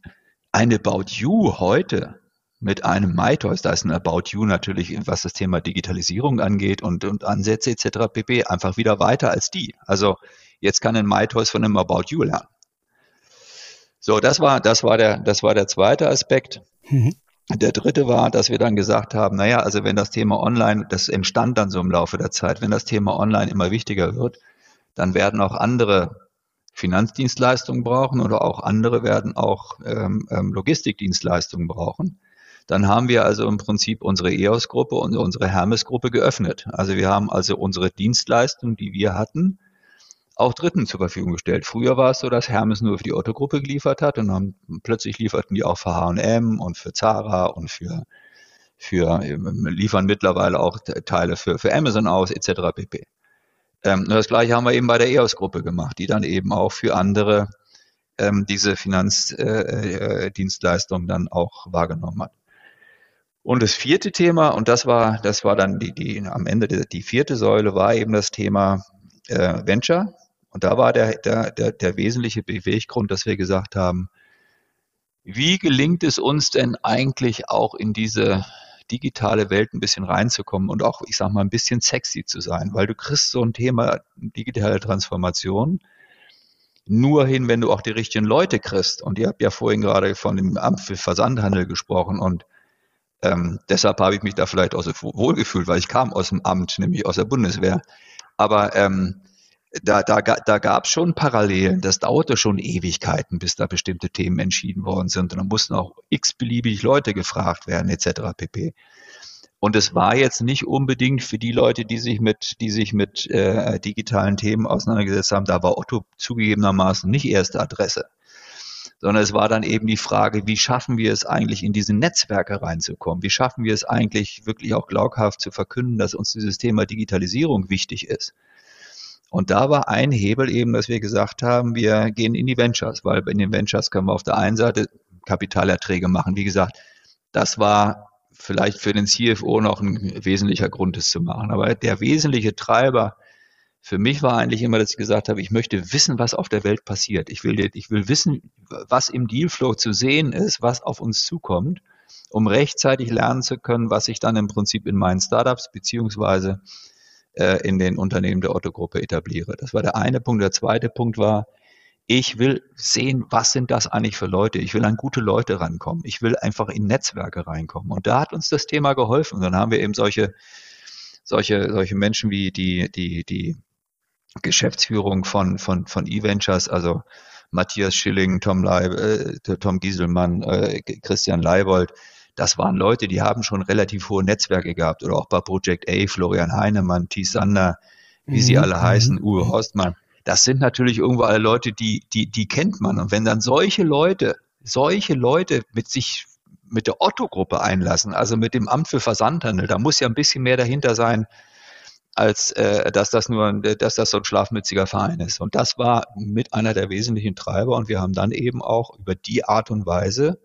Eine About You heute mit einem MyToys, da ist ein About You natürlich, was das Thema Digitalisierung angeht und, und Ansätze etc. pp. einfach wieder weiter als die. Also jetzt kann ein MyToys von einem About You lernen. So, das war, das war der, das war der zweite Aspekt. Mhm. Der dritte war, dass wir dann gesagt haben, naja, also wenn das Thema Online, das entstand dann so im Laufe der Zeit, wenn das Thema Online immer wichtiger wird, dann werden auch andere Finanzdienstleistungen brauchen oder auch andere werden auch ähm, ähm Logistikdienstleistungen brauchen. Dann haben wir also im Prinzip unsere EOS-Gruppe und unsere Hermes-Gruppe geöffnet. Also wir haben also unsere Dienstleistung, die wir hatten, auch Dritten zur Verfügung gestellt. Früher war es so, dass Hermes nur für die Otto-Gruppe geliefert hat und dann plötzlich lieferten die auch für H&M und für Zara und für, für liefern mittlerweile auch Teile für, für Amazon aus etc. pp. Ähm, das gleiche haben wir eben bei der EOS-Gruppe gemacht, die dann eben auch für andere ähm, diese Finanzdienstleistung äh, äh, dann auch wahrgenommen hat. Und das vierte Thema, und das war, das war dann die, die am Ende die, die vierte Säule, war eben das Thema äh, Venture. Und da war der, der, der, der wesentliche Beweggrund, dass wir gesagt haben, wie gelingt es uns denn eigentlich auch in diese digitale Welt ein bisschen reinzukommen und auch, ich sag mal, ein bisschen sexy zu sein, weil du kriegst so ein Thema digitale Transformation nur hin, wenn du auch die richtigen Leute kriegst. Und ihr habt ja vorhin gerade von dem Amt für Versandhandel gesprochen und Ähm, deshalb habe ich mich da vielleicht auch so wohlgefühlt, weil ich kam aus dem Amt, nämlich aus der Bundeswehr. Aber ähm, da, da, da gab es schon Parallelen. Das dauerte schon Ewigkeiten, bis da bestimmte Themen entschieden worden sind. Und dann mussten auch x-beliebig Leute gefragt werden, etc. pp. Und es war jetzt nicht unbedingt für die Leute, die sich mit, die sich mit äh, digitalen Themen auseinandergesetzt haben, da war Otto zugegebenermaßen nicht erste Adresse. Sondern es war dann eben die Frage, wie schaffen wir es eigentlich, in diese Netzwerke reinzukommen? Wie schaffen wir es eigentlich, wirklich auch glaubhaft zu verkünden, dass uns dieses Thema Digitalisierung wichtig ist? Und da war ein Hebel eben, dass wir gesagt haben, wir gehen in die Ventures, weil in den Ventures können wir auf der einen Seite Kapitalerträge machen. Wie gesagt, das war vielleicht für den CFO noch ein wesentlicher Grund, es zu machen. Aber der wesentliche Treiber für mich war eigentlich immer, dass ich gesagt habe, ich möchte wissen, was auf der Welt passiert. Ich will, ich will wissen, was im Dealflow zu sehen ist, was auf uns zukommt, um rechtzeitig lernen zu können, was ich dann im Prinzip in meinen Startups beziehungsweise äh, in den Unternehmen der Otto-Gruppe etabliere. Das war der eine Punkt. Der zweite Punkt war, ich will sehen, was sind das eigentlich für Leute? Ich will an gute Leute rankommen. Ich will einfach in Netzwerke reinkommen. Und da hat uns das Thema geholfen. Und dann haben wir eben solche, solche, solche Menschen wie die, die, die Geschäftsführung von, von, von E-Ventures, also Matthias Schilling, Tom, Leib, äh, Tom Gieselmann, äh, Christian Leibold, das waren Leute, die haben schon relativ hohe Netzwerke gehabt. Oder auch bei Project A, Florian Heinemann, T. Sander, wie mhm. sie alle heißen, mhm. Uwe Horstmann. Das sind natürlich irgendwo alle Leute, die, die, die kennt man. Und wenn dann solche Leute, solche Leute mit sich mit der Otto-Gruppe einlassen, also mit dem Amt für Versandhandel, da muss ja ein bisschen mehr dahinter sein, als äh, dass das nur, dass das so ein schlafmütziger Verein ist. Und das war mit einer der wesentlichen Treiber. Und wir haben dann eben auch über die Art und Weise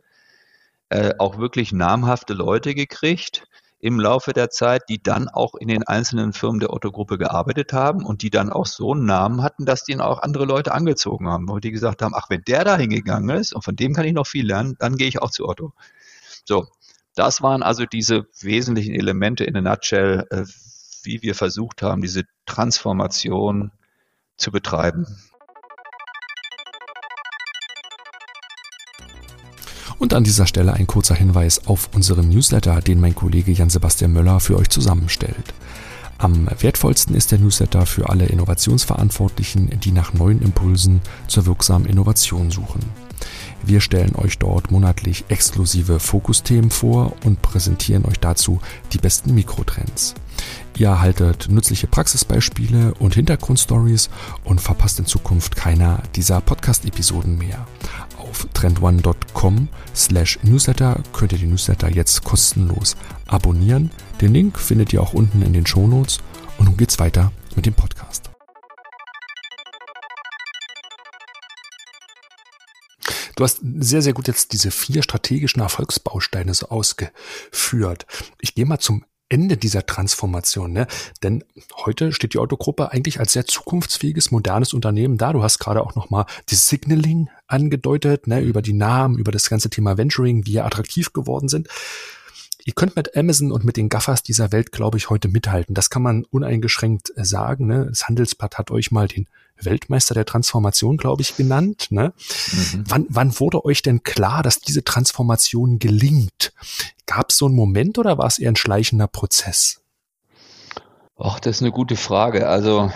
äh, auch wirklich namhafte Leute gekriegt im Laufe der Zeit, die dann auch in den einzelnen Firmen der Otto-Gruppe gearbeitet haben und die dann auch so einen Namen hatten, dass die auch andere Leute angezogen haben, wo die gesagt haben, ach, wenn der da hingegangen ist und von dem kann ich noch viel lernen, dann gehe ich auch zu Otto. So, das waren also diese wesentlichen Elemente in der Nutshell, äh, wie wir versucht haben, diese Transformation zu betreiben. Und an dieser Stelle ein kurzer Hinweis auf unseren Newsletter, den mein Kollege Jan-Sebastian Möller für euch zusammenstellt. Am wertvollsten ist der Newsletter für alle Innovationsverantwortlichen, die nach neuen Impulsen zur wirksamen Innovation suchen. Wir stellen euch dort monatlich exklusive Fokusthemen vor und präsentieren euch dazu die besten Mikrotrends. Ihr erhaltet nützliche Praxisbeispiele und Hintergrundstories und verpasst in Zukunft keiner dieser Podcast-Episoden mehr. Auf trendone.com slash newsletter könnt ihr die Newsletter jetzt kostenlos abonnieren. Den Link findet ihr auch unten in den Shownotes. Und nun geht's weiter mit dem Podcast. Du hast sehr, sehr gut jetzt diese vier strategischen Erfolgsbausteine so ausgeführt. Ich gehe mal zum Ende dieser Transformation, ne? Denn heute steht die Autogruppe eigentlich als sehr zukunftsfähiges, modernes Unternehmen da. Du hast gerade auch nochmal die Signaling angedeutet, ne? Über die Namen, über das ganze Thema Venturing, wie attraktiv geworden sind. Ihr könnt mit Amazon und mit den Gaffers dieser Welt, glaube ich, heute mithalten. Das kann man uneingeschränkt sagen. Ne? Das Handelsblatt hat euch mal den Weltmeister der Transformation, glaube ich, genannt. Ne? Mhm. Wann, wann wurde euch denn klar, dass diese Transformation gelingt? Gab es so einen Moment oder war es eher ein schleichender Prozess? Ach, das ist eine gute Frage. Also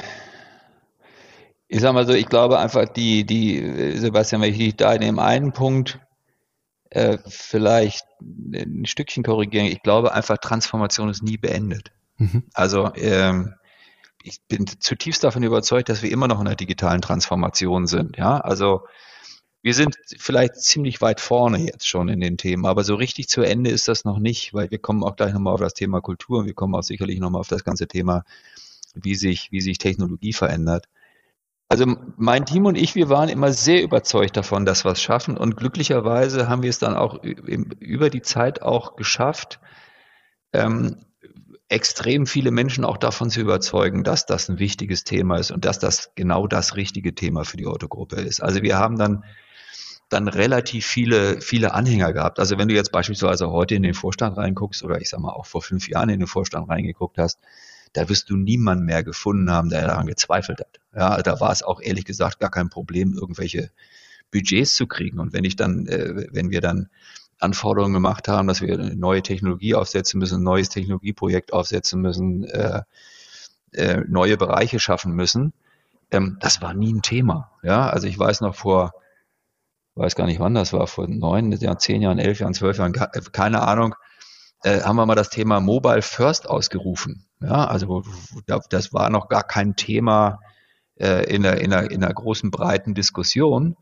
ich sage mal so, ich glaube einfach, die, die, Sebastian, wenn ich dich da in dem einen Punkt äh, vielleicht ein Stückchen korrigieren, ich glaube einfach, Transformation ist nie beendet. Mhm. Also ähm, ich bin zutiefst davon überzeugt, dass wir immer noch in einer digitalen Transformation sind. Ja, also wir sind vielleicht ziemlich weit vorne jetzt schon in den Themen, aber so richtig zu Ende ist das noch nicht, weil wir kommen auch gleich nochmal auf das Thema Kultur und wir kommen auch sicherlich nochmal auf das ganze Thema, wie sich, wie sich Technologie verändert. Also mein Team und ich, wir waren immer sehr überzeugt davon, dass wir es schaffen und glücklicherweise haben wir es dann auch über die Zeit auch geschafft, ähm, extrem viele Menschen auch davon zu überzeugen, dass das ein wichtiges Thema ist und dass das genau das richtige Thema für die Autogruppe ist. Also wir haben dann dann relativ viele, viele Anhänger gehabt. Also wenn du jetzt beispielsweise heute in den Vorstand reinguckst oder ich sag mal auch vor fünf Jahren in den Vorstand reingeguckt hast, da wirst du niemanden mehr gefunden haben, der daran gezweifelt hat. Ja, da war es auch ehrlich gesagt gar kein Problem, irgendwelche Budgets zu kriegen. Und wenn ich dann, äh, wenn wir dann Anforderungen gemacht haben, dass wir eine neue Technologie aufsetzen müssen, ein neues Technologieprojekt aufsetzen müssen, äh, äh, neue Bereiche schaffen müssen. Ähm, das war nie ein Thema. Ja, also ich weiß noch vor, weiß gar nicht wann das war, vor neun, ja, zehn Jahren, elf Jahren, zwölf Jahren, keine Ahnung, äh, haben wir mal das Thema Mobile First ausgerufen. Ja, also das war noch gar kein Thema äh, in, einer, in, einer, in einer großen, breiten Diskussion,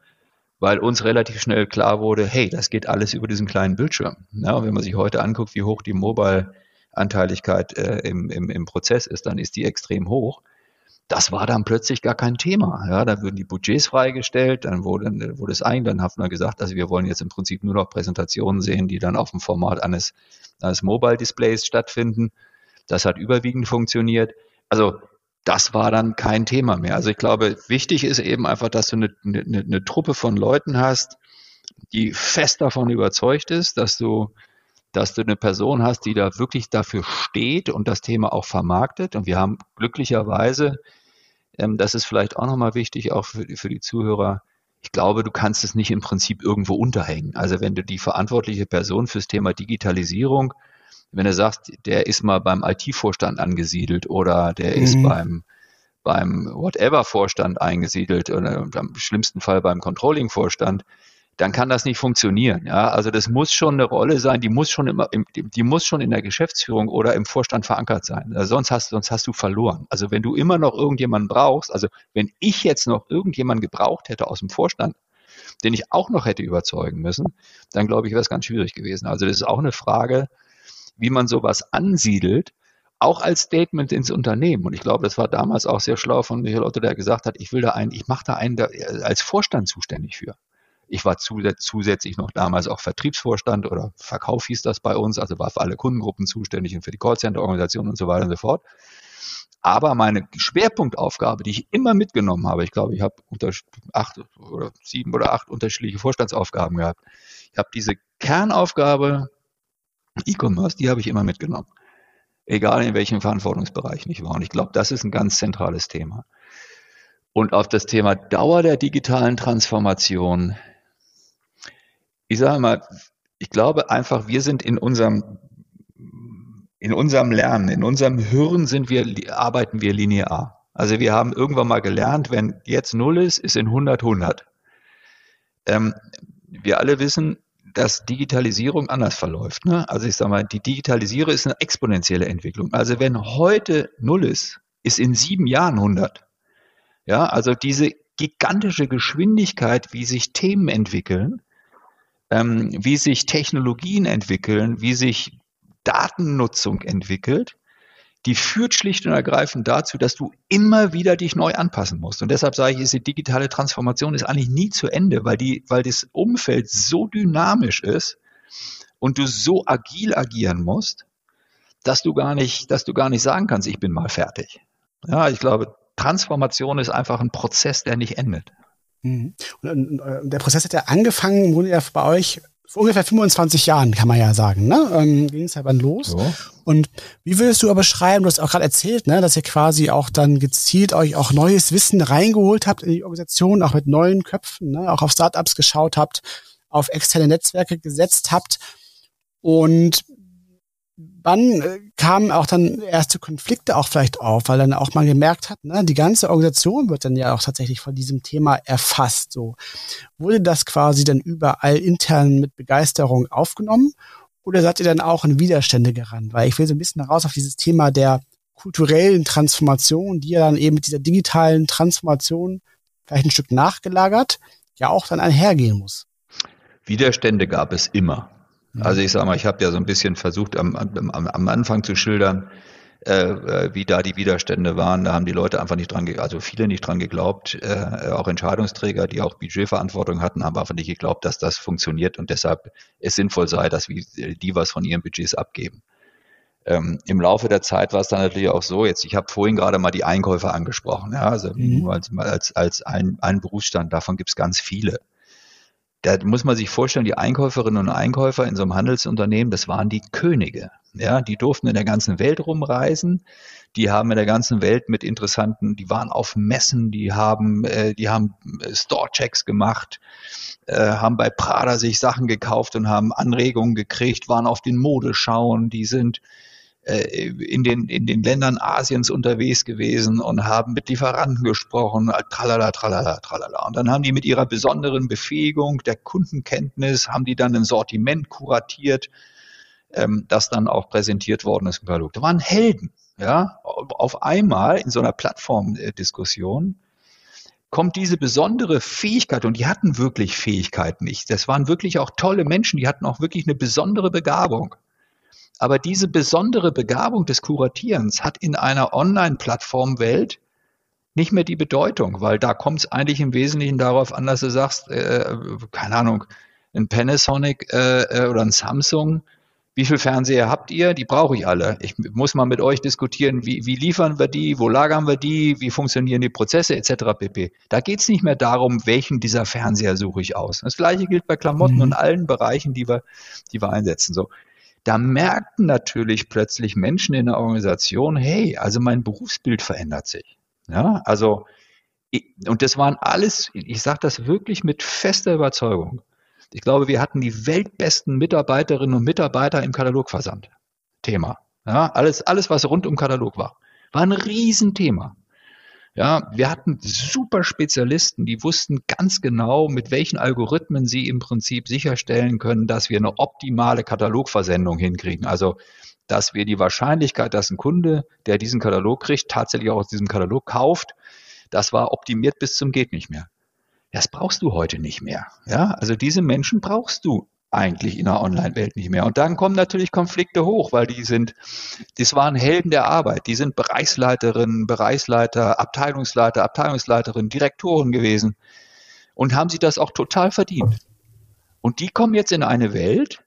weil uns relativ schnell klar wurde, hey, das geht alles über diesen kleinen Bildschirm. Ja, und wenn man sich heute anguckt, wie hoch die Mobile-Anteiligkeit äh, im, im, im Prozess ist, dann ist die extrem hoch das war dann plötzlich gar kein Thema. Ja, da würden die Budgets freigestellt, dann wurde, wurde es ein, dann hat man gesagt, also wir wollen jetzt im Prinzip nur noch Präsentationen sehen, die dann auf dem Format eines, eines Mobile Displays stattfinden. Das hat überwiegend funktioniert. Also das war dann kein Thema mehr. Also ich glaube, wichtig ist eben einfach, dass du eine, eine, eine Truppe von Leuten hast, die fest davon überzeugt ist, dass du dass du eine Person hast, die da wirklich dafür steht und das Thema auch vermarktet. Und wir haben glücklicherweise ähm, das ist vielleicht auch nochmal wichtig, auch für, für die Zuhörer. Ich glaube, du kannst es nicht im Prinzip irgendwo unterhängen. Also wenn du die verantwortliche Person fürs Thema Digitalisierung, wenn du sagst, der ist mal beim IT-Vorstand angesiedelt oder der mhm. ist beim beim Whatever-Vorstand eingesiedelt oder im schlimmsten Fall beim Controlling-Vorstand, dann kann das nicht funktionieren. Ja, also das muss schon eine Rolle sein, die muss schon immer, die muss schon in der Geschäftsführung oder im Vorstand verankert sein. Also sonst hast, sonst hast du verloren. Also wenn du immer noch irgendjemanden brauchst, also wenn ich jetzt noch irgendjemanden gebraucht hätte aus dem Vorstand, den ich auch noch hätte überzeugen müssen, dann glaube ich, wäre es ganz schwierig gewesen. Also das ist auch eine Frage, wie man sowas ansiedelt, auch als Statement ins Unternehmen. Und ich glaube, das war damals auch sehr schlau von Michael Otto, der gesagt hat, ich will da einen, ich mache da einen als Vorstand zuständig für. Ich war zusätzlich noch damals auch Vertriebsvorstand oder Verkauf hieß das bei uns, also war für alle Kundengruppen zuständig und für die Callcenter-Organisation und so weiter und so fort. Aber meine Schwerpunktaufgabe, die ich immer mitgenommen habe, ich glaube, ich habe acht oder sieben oder acht unterschiedliche Vorstandsaufgaben gehabt. Ich habe diese Kernaufgabe E-Commerce, die habe ich immer mitgenommen. Egal in welchem Verantwortungsbereich ich war. Und ich glaube, das ist ein ganz zentrales Thema. Und auf das Thema Dauer der digitalen Transformation ich sage mal, ich glaube einfach, wir sind in unserem, in unserem Lernen, in unserem Hirn sind wir, arbeiten wir linear. Also wir haben irgendwann mal gelernt, wenn jetzt Null ist, ist in 100 100. Ähm, wir alle wissen, dass Digitalisierung anders verläuft. Ne? Also ich sage mal, die Digitalisierung ist eine exponentielle Entwicklung. Also wenn heute Null ist, ist in sieben Jahren 100. Ja, also diese gigantische Geschwindigkeit, wie sich Themen entwickeln, ähm, wie sich Technologien entwickeln, wie sich Datennutzung entwickelt, die führt schlicht und ergreifend dazu, dass du immer wieder dich neu anpassen musst. Und deshalb sage ich, diese digitale Transformation ist eigentlich nie zu Ende, weil die, weil das Umfeld so dynamisch ist und du so agil agieren musst, dass du gar nicht, dass du gar nicht sagen kannst, ich bin mal fertig. Ja, ich glaube, Transformation ist einfach ein Prozess, der nicht endet. Mhm. Und, äh, der Prozess hat ja angefangen, wurde ja bei euch vor ungefähr 25 Jahren, kann man ja sagen, ne? Ähm, ging es ja dann los. So. Und wie würdest du aber beschreiben, du hast auch gerade erzählt, ne, dass ihr quasi auch dann gezielt euch auch neues Wissen reingeholt habt in die Organisation, auch mit neuen Köpfen, ne, auch auf Startups geschaut habt, auf externe Netzwerke gesetzt habt. Und wann äh, kamen auch dann erste Konflikte auch vielleicht auf, weil dann auch mal gemerkt hat, ne, die ganze Organisation wird dann ja auch tatsächlich von diesem Thema erfasst. So wurde das quasi dann überall intern mit Begeisterung aufgenommen oder seid ihr dann auch in Widerstände gerannt? Weil ich will so ein bisschen raus auf dieses Thema der kulturellen Transformation, die ja dann eben mit dieser digitalen Transformation vielleicht ein Stück nachgelagert ja auch dann einhergehen muss. Widerstände gab es immer. Also ich sage mal, ich habe ja so ein bisschen versucht am, am, am Anfang zu schildern, äh, äh, wie da die Widerstände waren. Da haben die Leute einfach nicht dran, also viele nicht dran geglaubt, äh, auch Entscheidungsträger, die auch Budgetverantwortung hatten, haben einfach nicht geglaubt, dass das funktioniert und deshalb es sinnvoll sei, dass die was von ihren Budgets abgeben. Ähm, Im Laufe der Zeit war es dann natürlich auch so, jetzt, ich habe vorhin gerade mal die Einkäufer angesprochen, ja, also mhm. als, als, als ein, ein Berufsstand, davon gibt es ganz viele da muss man sich vorstellen, die Einkäuferinnen und Einkäufer in so einem Handelsunternehmen, das waren die Könige. Ja, die durften in der ganzen Welt rumreisen. Die haben in der ganzen Welt mit interessanten, die waren auf Messen, die haben, äh, die haben äh, Store-Checks gemacht, äh, haben bei Prada sich Sachen gekauft und haben Anregungen gekriegt, waren auf den Modeschauen, die sind äh, in den, in den Ländern Asiens unterwegs gewesen und haben mit Lieferanten gesprochen, tralala, tralala, tralala. Und dann haben die mit ihrer besonderen Befähigung der Kundenkenntnis, haben die dann ein Sortiment kuratiert, ähm, das dann auch präsentiert worden ist im Katalog. Da waren Helden, ja. Auf einmal in so einer Plattformdiskussion kommt diese besondere Fähigkeit, und die hatten wirklich Fähigkeiten nicht. Das waren wirklich auch tolle Menschen, die hatten auch wirklich eine besondere Begabung. Aber diese besondere Begabung des Kuratierens hat in einer Online-Plattform-Welt nicht mehr die Bedeutung, weil da kommt es eigentlich im Wesentlichen darauf an, dass du sagst, äh, keine Ahnung, ein Panasonic äh, äh oder ein Samsung, wie viel Fernseher habt ihr? Die brauche ich alle. Ich muss mal mit euch diskutieren, wie, wie liefern wir die, wo lagern wir die, wie funktionieren die Prozesse etc. pp. Da geht es nicht mehr darum, welchen dieser Fernseher suche ich aus. Das gleiche gilt bei Klamotten mhm. und allen Bereichen, die wir, die wir einsetzen. So. Da merkten natürlich plötzlich Menschen in der Organisation, hey, also mein Berufsbild verändert sich. Ja, also, und das waren alles, ich sage das wirklich mit fester Überzeugung. Ich glaube, wir hatten die weltbesten Mitarbeiterinnen und Mitarbeiter im Katalogversand. Thema. Ja, alles, alles, was rund um Katalog war. War ein Riesenthema. Ja, wir hatten super Spezialisten, die wussten ganz genau, mit welchen Algorithmen sie im Prinzip sicherstellen können, dass wir eine optimale Katalogversendung hinkriegen. Also, dass wir die Wahrscheinlichkeit, dass ein Kunde, der diesen Katalog kriegt, tatsächlich auch aus diesem Katalog kauft, das war optimiert bis zum geht nicht mehr. Das brauchst du heute nicht mehr. Ja, also diese Menschen brauchst du eigentlich in der Online-Welt nicht mehr. Und dann kommen natürlich Konflikte hoch, weil die sind, das waren Helden der Arbeit. Die sind Bereichsleiterinnen, Bereichsleiter, Abteilungsleiter, Abteilungsleiterinnen, Direktoren gewesen und haben sich das auch total verdient. Und die kommen jetzt in eine Welt,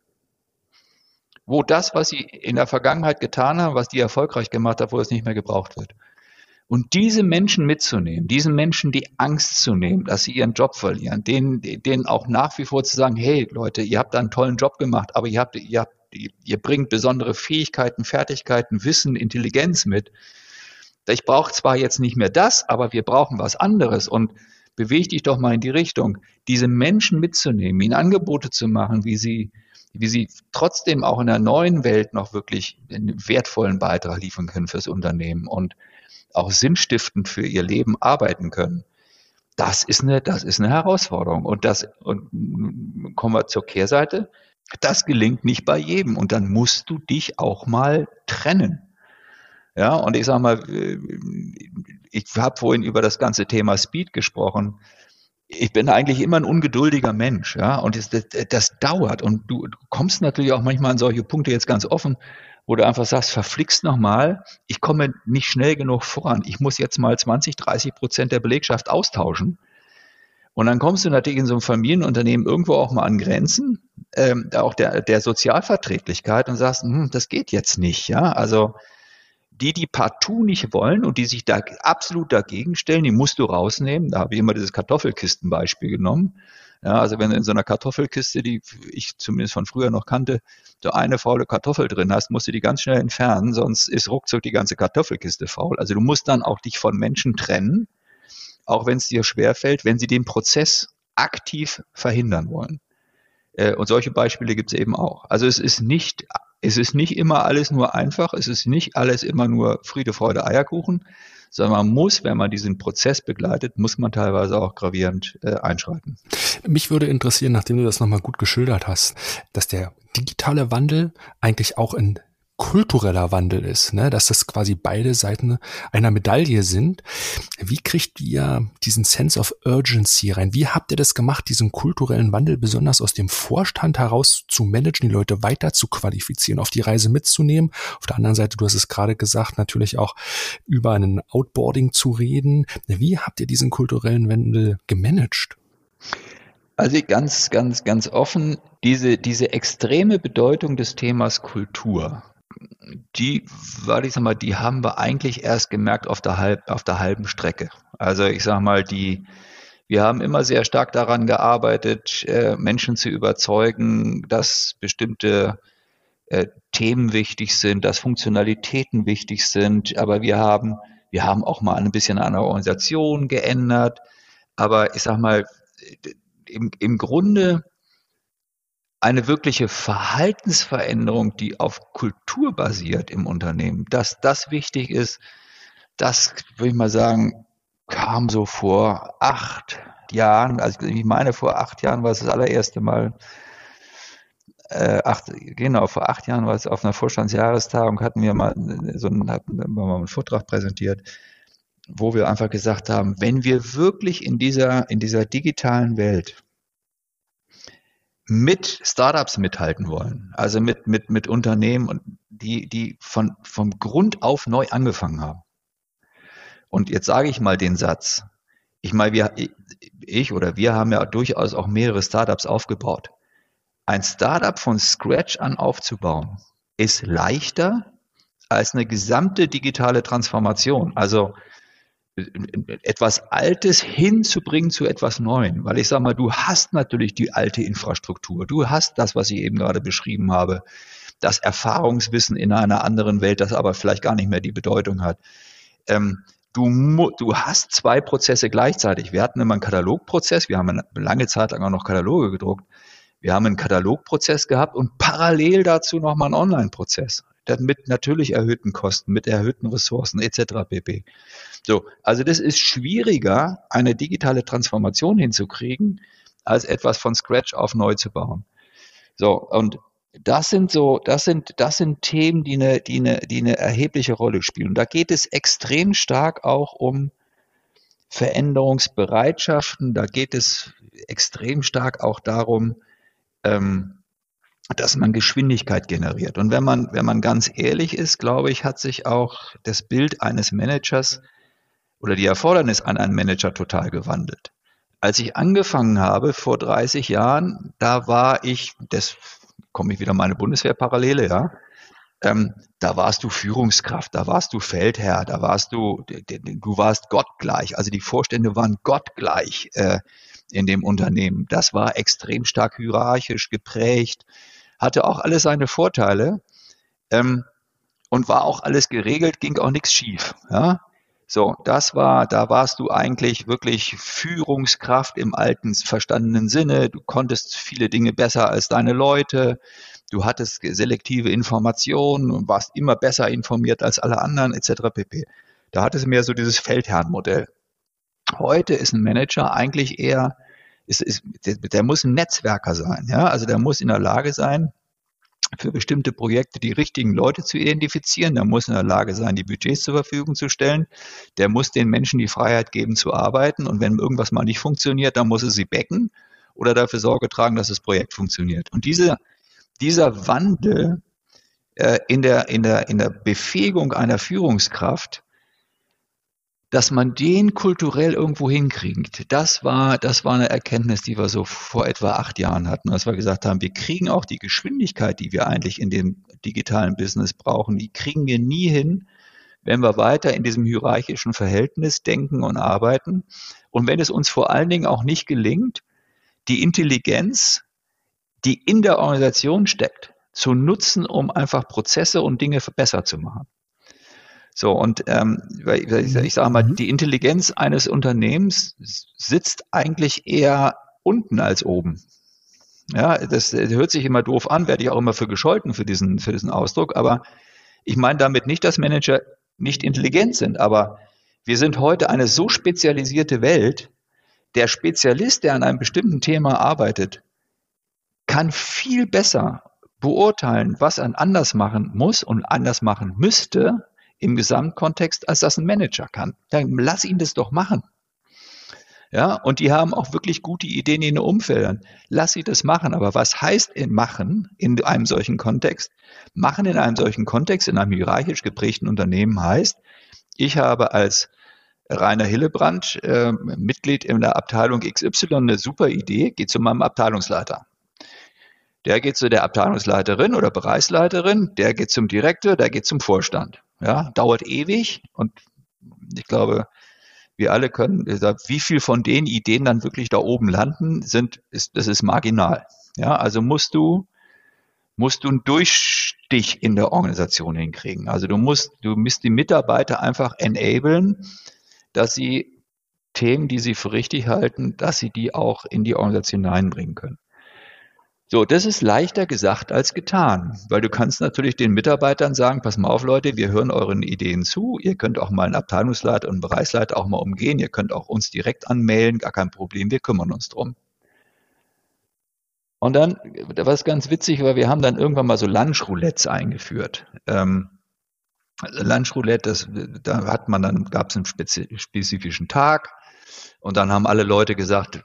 wo das, was sie in der Vergangenheit getan haben, was die erfolgreich gemacht haben, wo es nicht mehr gebraucht wird. Und diese Menschen mitzunehmen, diesen Menschen die Angst zu nehmen, dass sie ihren Job verlieren, denen, denen auch nach wie vor zu sagen, hey Leute, ihr habt da einen tollen Job gemacht, aber ihr habt, ihr habt, ihr bringt besondere Fähigkeiten, Fertigkeiten, Wissen, Intelligenz mit. Ich brauche zwar jetzt nicht mehr das, aber wir brauchen was anderes und beweg dich doch mal in die Richtung, diese Menschen mitzunehmen, ihnen Angebote zu machen, wie sie, wie sie trotzdem auch in der neuen Welt noch wirklich einen wertvollen Beitrag liefern können fürs Unternehmen und auch sinnstiftend für ihr Leben arbeiten können. Das ist eine, das ist eine Herausforderung. Und das, und kommen wir zur Kehrseite. Das gelingt nicht bei jedem. Und dann musst du dich auch mal trennen. Ja, und ich sag mal, äh, ich habe vorhin über das ganze Thema Speed gesprochen. Ich bin eigentlich immer ein ungeduldiger Mensch, ja, und das, das, das dauert. Und du, du kommst natürlich auch manchmal an solche Punkte jetzt ganz offen wo du einfach sagst, verflixt nochmal, ich komme nicht schnell genug voran. Ich muss jetzt mal 20, 30 Prozent der Belegschaft austauschen. Und dann kommst du natürlich in so einem Familienunternehmen irgendwo auch mal an Grenzen, ähm, auch der, der Sozialverträglichkeit und sagst, hm, das geht jetzt nicht, ja. Also die, die partout nicht wollen und die sich da absolut dagegen stellen, die musst du rausnehmen. Da habe ich immer dieses Kartoffelkistenbeispiel genommen. Ja, also wenn du in so einer Kartoffelkiste, die ich zumindest von früher noch kannte, so eine faule Kartoffel drin hast, musst du die ganz schnell entfernen, sonst ist ruckzuck die ganze Kartoffelkiste faul. Also du musst dann auch dich von Menschen trennen, auch wenn es dir schwerfällt, wenn sie den Prozess aktiv verhindern wollen. Äh, und solche Beispiele gibt es eben auch. Also es ist nicht, es ist nicht immer alles nur einfach, es ist nicht alles immer nur Friede, Freude, Eierkuchen, sondern man muss, wenn man diesen Prozess begleitet, muss man teilweise auch gravierend äh, einschreiten. Mich würde interessieren, nachdem du das nochmal gut geschildert hast, dass der digitale Wandel eigentlich auch in kultureller Wandel ist, ne? dass das quasi beide Seiten einer Medaille sind. Wie kriegt ihr diesen Sense of Urgency rein? Wie habt ihr das gemacht, diesen kulturellen Wandel besonders aus dem Vorstand heraus zu managen, die Leute weiter zu qualifizieren, auf die Reise mitzunehmen? Auf der anderen Seite, du hast es gerade gesagt, natürlich auch über einen Outboarding zu reden. Wie habt ihr diesen kulturellen Wandel gemanagt? Also ganz, ganz, ganz offen, diese, diese extreme Bedeutung des Themas Kultur die, weil ich sag mal, die haben wir eigentlich erst gemerkt auf der, halb, auf der halben Strecke. Also ich sag mal, die, wir haben immer sehr stark daran gearbeitet, äh, Menschen zu überzeugen, dass bestimmte äh, Themen wichtig sind, dass Funktionalitäten wichtig sind, aber wir haben, wir haben auch mal ein bisschen an der Organisation geändert. Aber ich sag mal, im, im Grunde eine wirkliche Verhaltensveränderung, die auf Kultur basiert im Unternehmen, dass das wichtig ist, das würde ich mal sagen, kam so vor acht Jahren, also ich meine vor acht Jahren war es das allererste Mal, äh, acht, genau, vor acht Jahren war es auf einer Vorstandsjahrestagung, hatten wir mal so einen, hatten wir mal einen Vortrag präsentiert, wo wir einfach gesagt haben, wenn wir wirklich in dieser, in dieser digitalen Welt mit Startups mithalten wollen, also mit, mit, mit Unternehmen, die, die von, vom Grund auf neu angefangen haben. Und jetzt sage ich mal den Satz. Ich meine, wir, ich oder wir haben ja durchaus auch mehrere Startups aufgebaut. Ein Startup von Scratch an aufzubauen, ist leichter als eine gesamte digitale Transformation. Also etwas Altes hinzubringen zu etwas Neuem. Weil ich sage mal, du hast natürlich die alte Infrastruktur. Du hast das, was ich eben gerade beschrieben habe. Das Erfahrungswissen in einer anderen Welt, das aber vielleicht gar nicht mehr die Bedeutung hat. Ähm, du, du hast zwei Prozesse gleichzeitig. Wir hatten immer einen Katalogprozess. Wir haben eine lange Zeit lang auch noch Kataloge gedruckt. Wir haben einen Katalogprozess gehabt und parallel dazu nochmal einen Online-Prozess. Mit natürlich erhöhten Kosten, mit erhöhten Ressourcen etc. pp. So, also das ist schwieriger, eine digitale Transformation hinzukriegen, als etwas von Scratch auf neu zu bauen. So, und das sind so, das sind, das sind Themen, die eine, die eine, die eine erhebliche Rolle spielen. Und da geht es extrem stark auch um Veränderungsbereitschaften. Da geht es extrem stark auch darum, ähm, dass man Geschwindigkeit generiert. Und wenn man, wenn man ganz ehrlich ist, glaube ich, hat sich auch das Bild eines Managers oder die Erfordernis an einen Manager total gewandelt. Als ich angefangen habe vor 30 Jahren, da war ich, das komme ich wieder meine Bundeswehrparallele, ja, ähm, da warst du Führungskraft, da warst du Feldherr, da warst du, du warst gottgleich. Also die Vorstände waren gottgleich. Äh, in dem Unternehmen. Das war extrem stark hierarchisch geprägt, hatte auch alles seine Vorteile ähm, und war auch alles geregelt, ging auch nichts schief. Ja? So, das war, da warst du eigentlich wirklich Führungskraft im alten verstandenen Sinne. Du konntest viele Dinge besser als deine Leute. Du hattest selektive Informationen und warst immer besser informiert als alle anderen, etc. pp. Da hattest du mehr so dieses Feldherrnmodell. Heute ist ein Manager eigentlich eher, ist, ist, der, der muss ein Netzwerker sein. Ja? Also der muss in der Lage sein, für bestimmte Projekte die richtigen Leute zu identifizieren. Der muss in der Lage sein, die Budgets zur Verfügung zu stellen. Der muss den Menschen die Freiheit geben zu arbeiten. Und wenn irgendwas mal nicht funktioniert, dann muss er sie becken oder dafür Sorge tragen, dass das Projekt funktioniert. Und diese, dieser Wandel äh, in, der, in, der, in der Befähigung einer Führungskraft dass man den kulturell irgendwo hinkriegt, das war, das war eine Erkenntnis, die wir so vor etwa acht Jahren hatten, als wir gesagt haben, wir kriegen auch die Geschwindigkeit, die wir eigentlich in dem digitalen Business brauchen, die kriegen wir nie hin, wenn wir weiter in diesem hierarchischen Verhältnis denken und arbeiten. Und wenn es uns vor allen Dingen auch nicht gelingt, die Intelligenz, die in der Organisation steckt, zu nutzen, um einfach Prozesse und Dinge besser zu machen. So, und ähm, ich, ich sage mal, mhm. die Intelligenz eines Unternehmens sitzt eigentlich eher unten als oben. Ja, das hört sich immer doof an, werde ich auch immer für gescholten für diesen, für diesen Ausdruck, aber ich meine damit nicht, dass Manager nicht intelligent sind, aber wir sind heute eine so spezialisierte Welt, der Spezialist, der an einem bestimmten Thema arbeitet, kann viel besser beurteilen, was er anders machen muss und anders machen müsste, im Gesamtkontext, als das ein Manager kann. Dann lass ihn das doch machen. Ja, und die haben auch wirklich gute Ideen in den Umfeldern. Lass sie das machen. Aber was heißt in machen in einem solchen Kontext? Machen in einem solchen Kontext, in einem hierarchisch geprägten Unternehmen heißt, ich habe als Rainer Hillebrand, äh, Mitglied in der Abteilung XY, eine super Idee, geht zu meinem Abteilungsleiter. Der geht zu der Abteilungsleiterin oder Bereichsleiterin, der geht zum Direktor, der geht zum Vorstand. Ja, dauert ewig und ich glaube, wir alle können, wie viel von den Ideen dann wirklich da oben landen, sind, ist, das ist marginal. Ja, also musst du musst du einen Durchstich in der Organisation hinkriegen. Also du musst, du musst die Mitarbeiter einfach enablen, dass sie Themen, die sie für richtig halten, dass sie die auch in die Organisation hineinbringen können. So, das ist leichter gesagt als getan, weil du kannst natürlich den Mitarbeitern sagen, pass mal auf Leute, wir hören euren Ideen zu, ihr könnt auch mal einen Abteilungsleiter und einen Bereichsleiter auch mal umgehen, ihr könnt auch uns direkt anmelden, gar kein Problem, wir kümmern uns drum. Und dann, da war es ganz witzig, weil wir haben dann irgendwann mal so Lunchroulettes eingeführt. Ähm, Lunchroulette, da hat man dann, gab es einen spezifischen Tag, und dann haben alle Leute gesagt,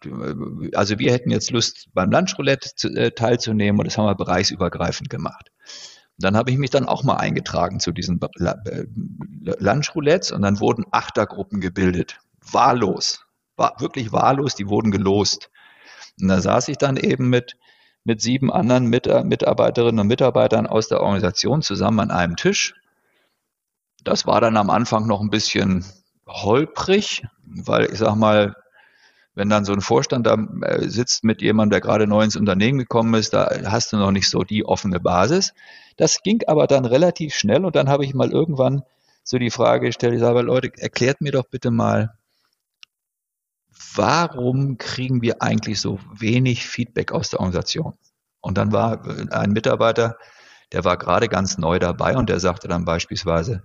also wir hätten jetzt Lust, beim Lunchroulette zu, äh, teilzunehmen und das haben wir bereichsübergreifend gemacht. Und dann habe ich mich dann auch mal eingetragen zu diesen äh, Lunchroulettes und dann wurden Achtergruppen gebildet. Wahllos. War wirklich wahllos, die wurden gelost. Und da saß ich dann eben mit, mit sieben anderen Mitarbeiterinnen und Mitarbeitern aus der Organisation zusammen an einem Tisch. Das war dann am Anfang noch ein bisschen holprig, weil ich sag mal, wenn dann so ein Vorstand da äh, sitzt mit jemandem, der gerade neu ins Unternehmen gekommen ist, da hast du noch nicht so die offene Basis. Das ging aber dann relativ schnell und dann habe ich mal irgendwann so die Frage gestellt, ich sage, Leute, erklärt mir doch bitte mal, warum kriegen wir eigentlich so wenig Feedback aus der Organisation? Und dann war ein Mitarbeiter, der war gerade ganz neu dabei und der sagte dann beispielsweise,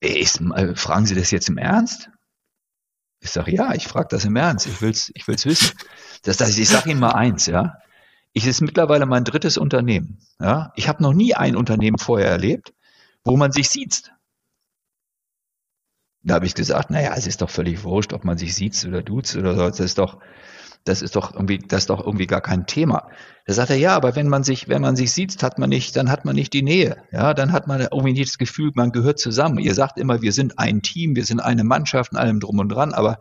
ist, äh, fragen Sie das jetzt im Ernst? Ich sage, ja, ich frage das im Ernst. Ich will's, ich will's wissen. Das, das, ich sage Ihnen mal eins, ja. Ich ist mittlerweile mein drittes Unternehmen. Ja. Ich habe noch nie ein Unternehmen vorher erlebt, wo man sich sieht. Da habe ich gesagt, naja, es ist doch völlig wurscht, ob man sich sieht oder duzt oder so. Das ist doch, das ist doch irgendwie, das ist doch irgendwie gar kein Thema. Da sagt er, ja, aber wenn man sich, wenn man sich sieht, hat man nicht, dann hat man nicht die Nähe. Ja, dann hat man irgendwie nicht das Gefühl, man gehört zusammen. Ihr sagt immer, wir sind ein Team, wir sind eine Mannschaft und allem drum und dran, aber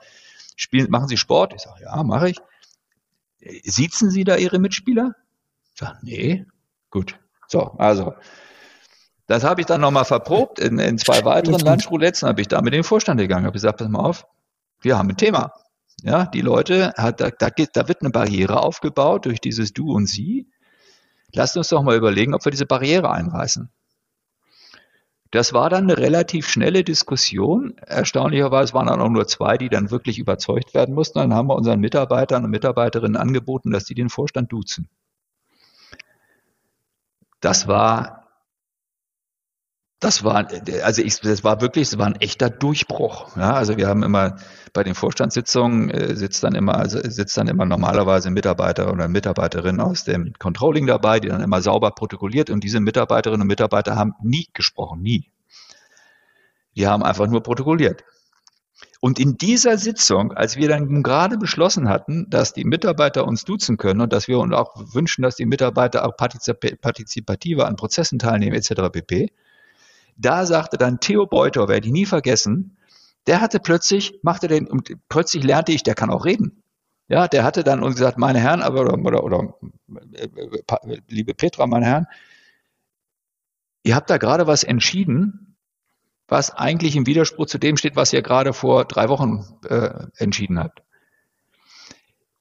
spielen, machen Sie Sport? Ich sage, ja, mache ich. Siezen Sie da Ihre Mitspieler? Ich sage, nee. Gut. So, also. Das habe ich dann nochmal verprobt in, in zwei weiteren Lunchroulettes, habe ich da mit dem Vorstand gegangen, habe gesagt, pass mal auf, wir haben ein Thema. Ja, die Leute, da, da, da wird eine Barriere aufgebaut durch dieses Du und Sie. Lasst uns doch mal überlegen, ob wir diese Barriere einreißen. Das war dann eine relativ schnelle Diskussion. Erstaunlicherweise waren dann auch nur zwei, die dann wirklich überzeugt werden mussten. Dann haben wir unseren Mitarbeitern und Mitarbeiterinnen angeboten, dass die den Vorstand duzen. Das war das war, also ich, das war wirklich, es war ein echter Durchbruch. Ja, also wir haben immer bei den Vorstandssitzungen äh, sitzt dann immer, also sitzt dann immer normalerweise ein Mitarbeiter oder eine Mitarbeiterin aus dem Controlling dabei, die dann immer sauber protokolliert und diese Mitarbeiterinnen und Mitarbeiter haben nie gesprochen, nie. Die haben einfach nur protokolliert. Und in dieser Sitzung, als wir dann gerade beschlossen hatten, dass die Mitarbeiter uns duzen können und dass wir uns auch wünschen, dass die Mitarbeiter auch partizipativer an Prozessen teilnehmen, etc. pp., da sagte dann Theo Beuter, werde ich nie vergessen, der hatte plötzlich, machte den, und plötzlich lernte ich, der kann auch reden. Ja, der hatte dann uns gesagt, meine Herren, aber, oder, oder, oder liebe Petra, meine Herren, ihr habt da gerade was entschieden, was eigentlich im Widerspruch zu dem steht, was ihr gerade vor drei Wochen äh, entschieden habt.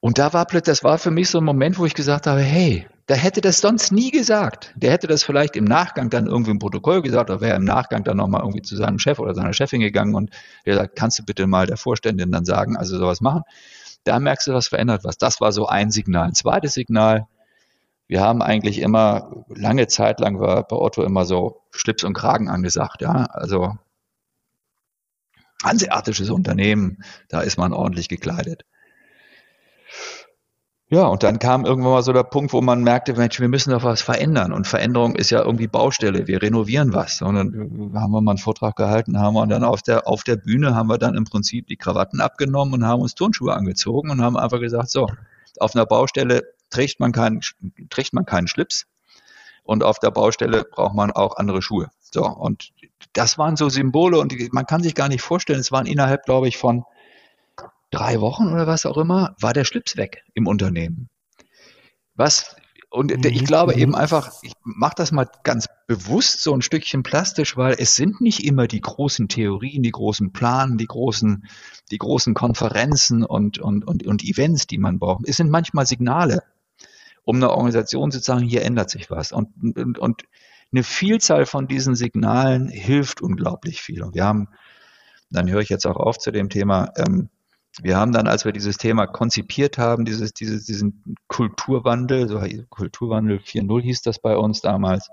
Und da war plötzlich, das war für mich so ein Moment, wo ich gesagt habe, hey, der hätte das sonst nie gesagt. Der hätte das vielleicht im Nachgang dann irgendwie im Protokoll gesagt oder wäre im Nachgang dann nochmal irgendwie zu seinem Chef oder seiner Chefin gegangen und der sagt, kannst du bitte mal der Vorständin dann sagen, also sowas machen. Da merkst du, was verändert was. Das war so ein Signal. Ein zweites Signal, wir haben eigentlich immer, lange Zeit lang war bei Otto immer so Schlips und Kragen angesagt, ja. Also hanseatisches Unternehmen, da ist man ordentlich gekleidet. Ja, und dann kam irgendwann mal so der Punkt, wo man merkte, Mensch, wir müssen doch was verändern. Und Veränderung ist ja irgendwie Baustelle. Wir renovieren was. Und dann haben wir mal einen Vortrag gehalten, haben wir dann auf der, auf der Bühne haben wir dann im Prinzip die Krawatten abgenommen und haben uns Turnschuhe angezogen und haben einfach gesagt, so, auf einer Baustelle trägt man keinen, trägt man keinen Schlips. Und auf der Baustelle braucht man auch andere Schuhe. So. Und das waren so Symbole und man kann sich gar nicht vorstellen, es waren innerhalb, glaube ich, von drei Wochen oder was auch immer, war der Schlips weg im Unternehmen. Was und mhm. ich glaube eben einfach, ich mache das mal ganz bewusst so ein Stückchen plastisch, weil es sind nicht immer die großen Theorien, die großen Planen, die großen, die großen Konferenzen und, und, und, und Events, die man braucht. Es sind manchmal Signale. um einer Organisation zu sagen, hier ändert sich was. Und, und, und eine Vielzahl von diesen Signalen hilft unglaublich viel. Und wir haben, dann höre ich jetzt auch auf zu dem Thema, ähm, wir haben dann, als wir dieses Thema konzipiert haben, dieses, dieses, diesen Kulturwandel, so Kulturwandel 4.0 hieß das bei uns damals,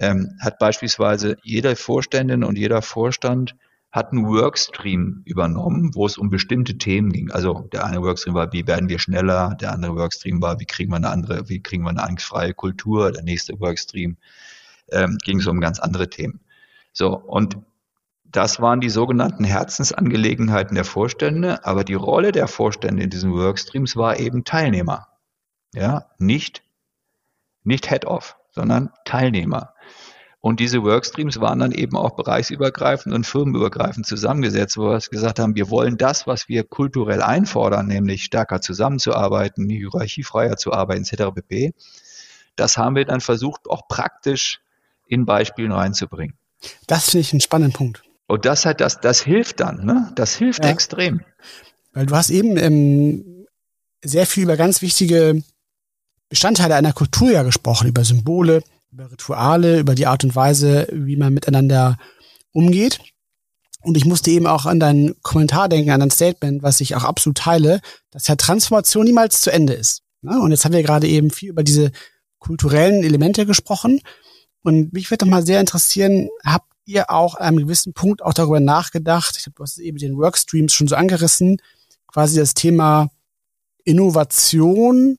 ähm, hat beispielsweise jeder Vorständin und jeder Vorstand hat einen Workstream übernommen, wo es um bestimmte Themen ging. Also der eine Workstream war, wie werden wir schneller, der andere Workstream war, wie kriegen wir eine andere, wie kriegen wir eine angstfreie Kultur, der nächste Workstream ähm, ging es um ganz andere Themen. So, und das waren die sogenannten Herzensangelegenheiten der Vorstände, aber die Rolle der Vorstände in diesen Workstreams war eben Teilnehmer. Ja, nicht, nicht Head-Off, sondern Teilnehmer. Und diese Workstreams waren dann eben auch bereichsübergreifend und firmenübergreifend zusammengesetzt, wo wir gesagt haben, wir wollen das, was wir kulturell einfordern, nämlich stärker zusammenzuarbeiten, hierarchiefreier zu arbeiten, etc. pp. Das haben wir dann versucht, auch praktisch in Beispielen reinzubringen. Das finde ich einen spannenden Punkt. Und das hat das, das hilft dann, ne? Das hilft ja. extrem. Weil du hast eben ähm, sehr viel über ganz wichtige Bestandteile einer Kultur ja gesprochen, über Symbole, über Rituale, über die Art und Weise, wie man miteinander umgeht. Und ich musste eben auch an deinen Kommentar denken, an dein Statement, was ich auch absolut teile, dass ja Transformation niemals zu Ende ist. Ne? Und jetzt haben wir gerade eben viel über diese kulturellen Elemente gesprochen. Und mich würde doch mal sehr interessieren, habt ihr auch an einem gewissen Punkt auch darüber nachgedacht, ich glaube, du hast eben den Workstreams schon so angerissen, quasi das Thema Innovation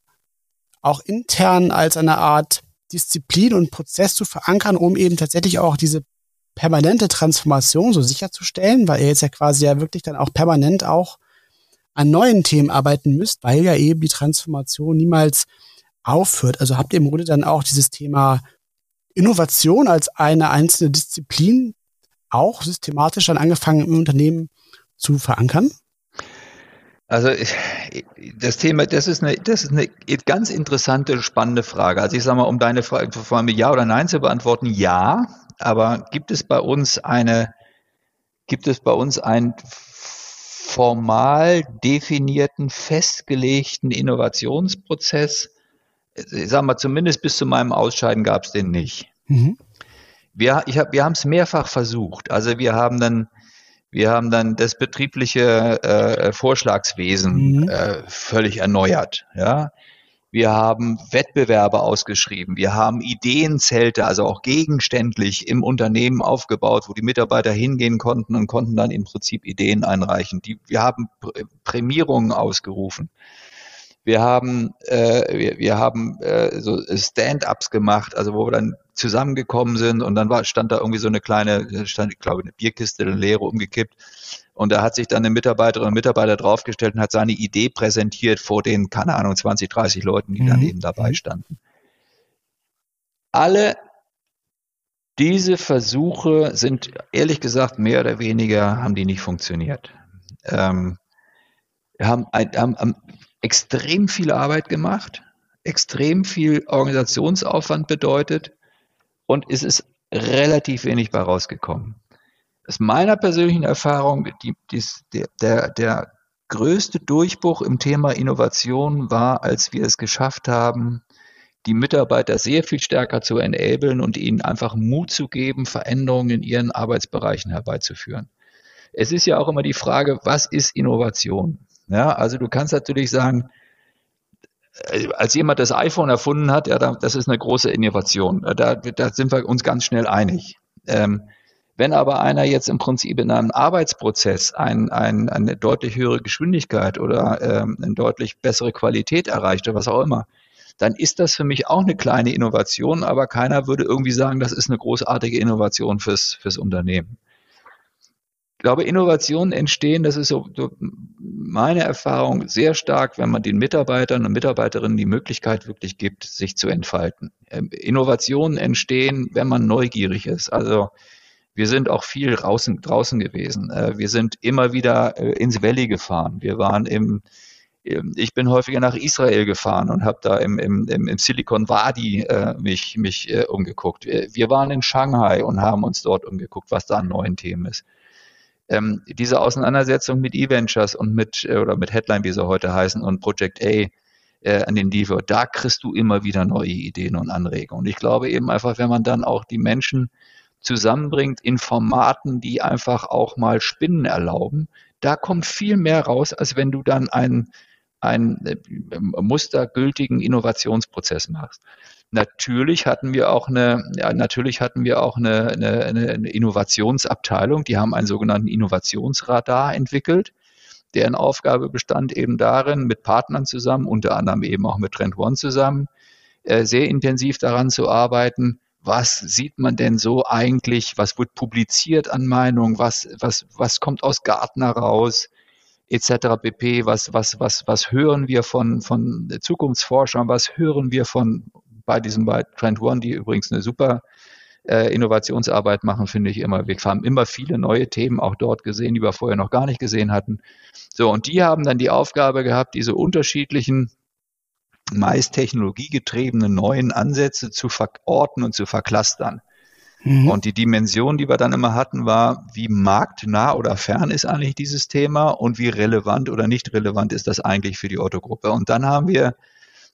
auch intern als eine Art Disziplin und Prozess zu verankern, um eben tatsächlich auch diese permanente Transformation so sicherzustellen, weil ihr jetzt ja quasi ja wirklich dann auch permanent auch an neuen Themen arbeiten müsst, weil ja eben die Transformation niemals aufhört. Also habt ihr im Grunde dann auch dieses Thema Innovation als eine einzelne Disziplin auch systematisch dann angefangen im Unternehmen zu verankern? Also das Thema, das ist eine, das ist eine ganz interessante, spannende Frage. Also ich sage mal, um deine Frage mit Ja oder Nein zu beantworten, ja. Aber gibt es bei uns eine, gibt es bei uns einen formal definierten, festgelegten Innovationsprozess? Ich sage mal, zumindest bis zu meinem Ausscheiden gab es den nicht. Mhm. Wir, ich hab, wir haben es mehrfach versucht. Also wir haben dann wir haben dann das betriebliche äh, Vorschlagswesen mhm. äh, völlig erneuert. Ja, wir haben Wettbewerbe ausgeschrieben. Wir haben Ideenzelte, also auch gegenständlich im Unternehmen aufgebaut, wo die Mitarbeiter hingehen konnten und konnten dann im Prinzip Ideen einreichen. Die, wir haben Prämierungen ausgerufen. Wir haben, äh, wir, wir haben äh, so Stand-ups gemacht, also wo wir dann zusammengekommen sind und dann war, stand da irgendwie so eine kleine, stand, ich glaube, eine Bierkiste, eine leere umgekippt. Und da hat sich dann eine Mitarbeiterin und Mitarbeiter draufgestellt und hat seine Idee präsentiert vor den, keine Ahnung, 20, 30 Leuten, die mhm. dann eben dabei standen. Alle diese Versuche sind ehrlich gesagt mehr oder weniger haben die nicht funktioniert. Ähm, haben, haben, haben extrem viel Arbeit gemacht, extrem viel Organisationsaufwand bedeutet und es ist relativ wenig bei rausgekommen. Aus meiner persönlichen Erfahrung, die, die, der, der größte Durchbruch im Thema Innovation war, als wir es geschafft haben, die Mitarbeiter sehr viel stärker zu enablen und ihnen einfach Mut zu geben, Veränderungen in ihren Arbeitsbereichen herbeizuführen. Es ist ja auch immer die Frage, was ist Innovation? Ja, also du kannst natürlich sagen, als jemand das iPhone erfunden hat, ja, das ist eine große Innovation. Äh, da, da sind wir uns ganz schnell einig. Ähm, wenn aber einer jetzt im Prinzip in einem Arbeitsprozess ein, ein, eine deutlich höhere Geschwindigkeit oder ähm, eine deutlich bessere Qualität erreicht oder was auch immer, dann ist das für mich auch eine kleine Innovation, aber keiner würde irgendwie sagen, das ist eine großartige Innovation fürs, fürs Unternehmen. Ich glaube, Innovationen entstehen, das ist so, so meine Erfahrung, sehr stark, wenn man den Mitarbeitern und Mitarbeiterinnen die Möglichkeit wirklich gibt, sich zu entfalten. Ähm, Innovationen entstehen, wenn man neugierig ist. Also wir sind auch viel draußen, draußen gewesen. Äh, wir sind immer wieder äh, ins Valley gefahren. Wir waren im, ich bin häufiger nach Israel gefahren und habe da im, im, im Silicon Wadi äh, mich, mich umgeguckt. Wir waren in Shanghai und haben uns dort umgeguckt, was da an neuen Themen ist ähm, diese Auseinandersetzung mit E-Ventures und mit, äh, oder mit Headline, wie sie heute heißen, und Project A, äh, an den Devo, da kriegst du immer wieder neue Ideen und Anregungen. Und ich glaube eben einfach, wenn man dann auch die Menschen zusammenbringt in Formaten, die einfach auch mal Spinnen erlauben, da kommt viel mehr raus, als wenn du dann einen, einen äh, mustergültigen Innovationsprozess machst. Natürlich hatten wir auch eine, ja, natürlich hatten wir auch eine, eine, eine Innovationsabteilung, die haben einen sogenannten Innovationsradar entwickelt deren Aufgabe bestand eben darin, mit Partnern zusammen, unter anderem eben auch mit Trend One zusammen, äh, sehr intensiv daran zu arbeiten, was sieht man denn so eigentlich, was wird publiziert an Meinungen, was, was, was kommt aus Gartner raus, etc. pp. Was, was, was, was hören wir von, von Zukunftsforschern, was hören wir von bei diesem bei Trend One, die übrigens eine super äh, Innovationsarbeit machen, finde ich immer. Wir haben immer viele neue Themen auch dort gesehen, die wir vorher noch gar nicht gesehen hatten. So, und die haben dann die Aufgabe gehabt, diese unterschiedlichen meist technologiegetriebenen neuen Ansätze zu verorten und zu verklustern. Mhm. Und die Dimension, die wir dann immer hatten, war, wie marktnah oder fern ist eigentlich dieses Thema und wie relevant oder nicht relevant ist das eigentlich für die Otto-Gruppe. Und dann haben wir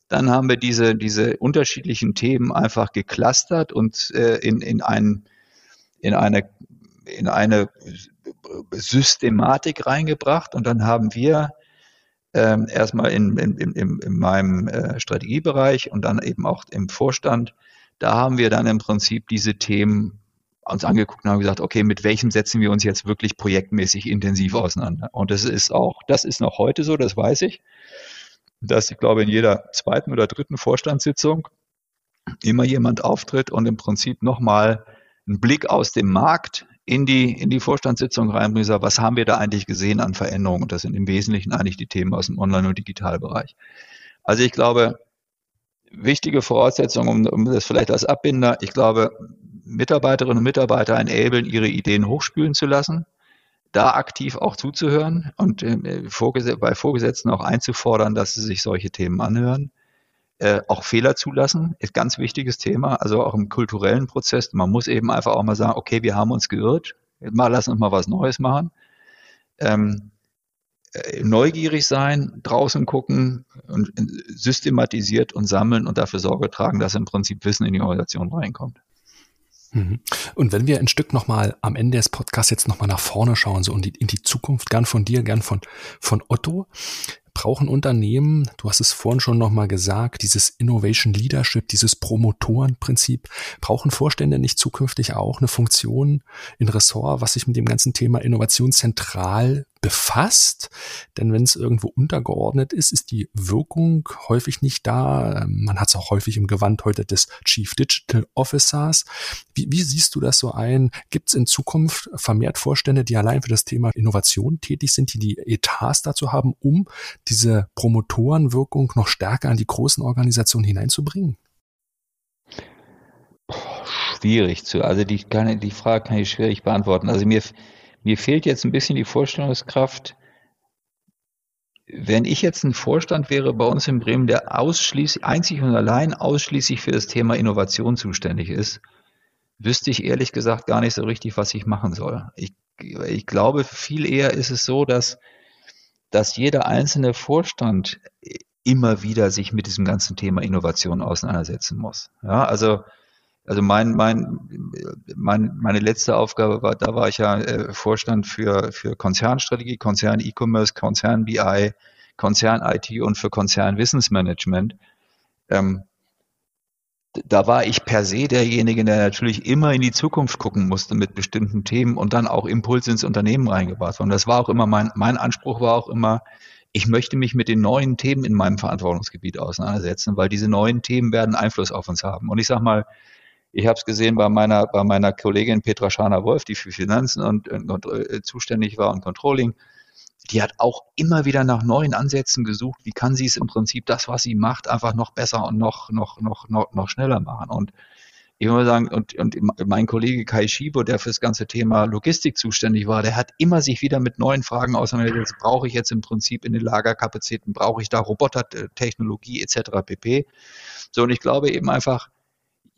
dann haben wir diese, diese unterschiedlichen Themen einfach geclustert und äh, in, in, ein, in, eine, in eine Systematik reingebracht. Und dann haben wir ähm, erstmal in, in, in, in meinem äh, Strategiebereich und dann eben auch im Vorstand, da haben wir dann im Prinzip diese Themen uns angeguckt und haben gesagt, okay, mit welchem setzen wir uns jetzt wirklich projektmäßig intensiv auseinander? Und das ist auch, das ist noch heute so, das weiß ich dass ich glaube, in jeder zweiten oder dritten Vorstandssitzung immer jemand auftritt und im Prinzip nochmal einen Blick aus dem Markt in die, in die Vorstandssitzung rein und sagt, was haben wir da eigentlich gesehen an Veränderungen? Und das sind im Wesentlichen eigentlich die Themen aus dem Online- und Digitalbereich. Also ich glaube, wichtige Voraussetzung, um, um das vielleicht als Abbinder, ich glaube, Mitarbeiterinnen und Mitarbeiter enablen, ihre Ideen hochspülen zu lassen da aktiv auch zuzuhören und äh, bei Vorgesetzten auch einzufordern, dass sie sich solche Themen anhören. Äh, auch Fehler zulassen ist ganz wichtiges Thema, also auch im kulturellen Prozess. Man muss eben einfach auch mal sagen, okay, wir haben uns geirrt, mal lassen uns mal was Neues machen. Ähm, äh, neugierig sein, draußen gucken und äh, systematisiert und sammeln und dafür Sorge tragen, dass im Prinzip Wissen in die Organisation reinkommt. Mhm. Und wenn wir ein Stück nochmal am Ende des Podcasts jetzt nochmal nach vorne schauen, so in die, in die Zukunft, gern von dir, gern von, von Otto, brauchen Unternehmen, du hast es vorhin schon nochmal gesagt, dieses Innovation Leadership, dieses Promotorenprinzip, brauchen Vorstände nicht zukünftig auch eine Funktion in Ressort, was sich mit dem ganzen Thema Innovation zentral befasst. Denn wenn es irgendwo untergeordnet ist, ist die Wirkung häufig nicht da. Man hat es auch häufig im Gewand heute des Chief Digital Officers. Wie, wie siehst du das so ein? Gibt es in Zukunft vermehrt Vorstände, die allein für das Thema Innovation tätig sind, die die Etats dazu haben, um diese Promotorenwirkung noch stärker an die großen Organisationen hineinzubringen? Schwierig zu, also die, kann, die Frage kann ich schwierig beantworten. Also mir, mir fehlt jetzt ein bisschen die Vorstellungskraft, wenn ich jetzt ein Vorstand wäre bei uns in Bremen, der ausschließlich, einzig und allein ausschließlich für das Thema Innovation zuständig ist, wüsste ich ehrlich gesagt gar nicht so richtig, was ich machen soll. Ich, ich glaube, viel eher ist es so, dass, dass jeder einzelne Vorstand immer wieder sich mit diesem ganzen Thema Innovation auseinandersetzen muss. Ja, also also mein, mein, mein, meine letzte Aufgabe war, da war ich ja äh, Vorstand für, für Konzernstrategie, Konzern E-Commerce, Konzern BI, Konzern IT und für Konzern Wissensmanagement. Ähm, da war ich per se derjenige, der natürlich immer in die Zukunft gucken musste mit bestimmten Themen und dann auch Impulse ins Unternehmen reingebracht. Und das war auch immer mein, mein Anspruch war auch immer, ich möchte mich mit den neuen Themen in meinem Verantwortungsgebiet auseinandersetzen, weil diese neuen Themen werden Einfluss auf uns haben. Und ich sag mal, ich habe es gesehen bei meiner, bei meiner Kollegin Petra Schana-Wolf, die für Finanzen und, und, und äh, zuständig war und Controlling. Die hat auch immer wieder nach neuen Ansätzen gesucht. Wie kann sie es im Prinzip das, was sie macht, einfach noch besser und noch, noch, noch, noch, noch schneller machen? Und ich würde sagen, und, und mein Kollege Kai Schiebo, der für das ganze Thema Logistik zuständig war, der hat immer sich wieder mit neuen Fragen auseinandergesetzt. Brauche ich jetzt im Prinzip in den Lagerkapazitäten, brauche ich da Robotertechnologie etc. pp. So, und ich glaube eben einfach,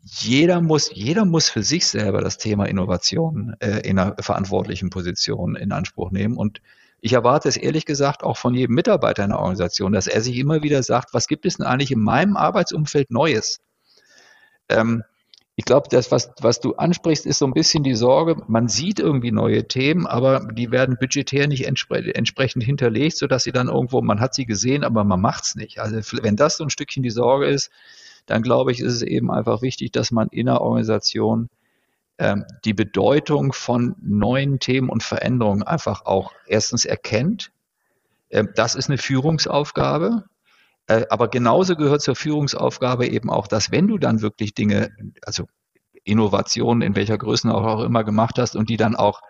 jeder muss, jeder muss für sich selber das Thema Innovation äh, in einer verantwortlichen Position in Anspruch nehmen. Und ich erwarte es ehrlich gesagt auch von jedem Mitarbeiter in der Organisation, dass er sich immer wieder sagt, was gibt es denn eigentlich in meinem Arbeitsumfeld Neues? Ähm, ich glaube, das, was, was du ansprichst, ist so ein bisschen die Sorge, man sieht irgendwie neue Themen, aber die werden budgetär nicht entspre entsprechend hinterlegt, sodass sie dann irgendwo, man hat sie gesehen, aber man macht's nicht. Also wenn das so ein Stückchen die Sorge ist, dann glaube ich, ist es eben einfach wichtig, dass man in der Organisation ähm, die Bedeutung von neuen Themen und Veränderungen einfach auch erstens erkennt. Ähm, das ist eine Führungsaufgabe. Äh, aber genauso gehört zur Führungsaufgabe eben auch, dass wenn du dann wirklich Dinge, also Innovationen in welcher Größe auch immer gemacht hast und die dann auch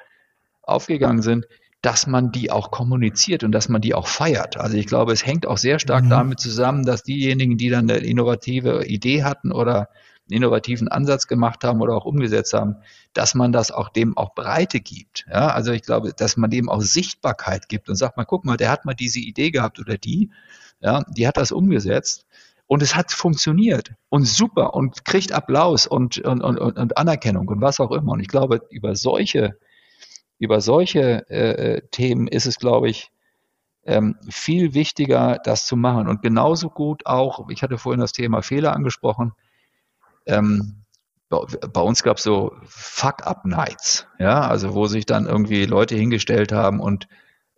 aufgegangen sind, dass man die auch kommuniziert und dass man die auch feiert. Also ich glaube, es hängt auch sehr stark mhm. damit zusammen, dass diejenigen, die dann eine innovative Idee hatten oder einen innovativen Ansatz gemacht haben oder auch umgesetzt haben, dass man das auch dem auch Breite gibt. Ja, also ich glaube, dass man dem auch Sichtbarkeit gibt und sagt mal, guck mal, der hat mal diese Idee gehabt oder die ja, die hat das umgesetzt und es hat funktioniert und super und kriegt Applaus und, und, und, und Anerkennung und was auch immer. Und ich glaube, über solche, über solche äh, Themen ist es, glaube ich, ähm, viel wichtiger, das zu machen. Und genauso gut auch, ich hatte vorhin das Thema Fehler angesprochen, ähm, bei, bei uns gab es so Fuck-Up-Nights, ja, also wo sich dann irgendwie Leute hingestellt haben und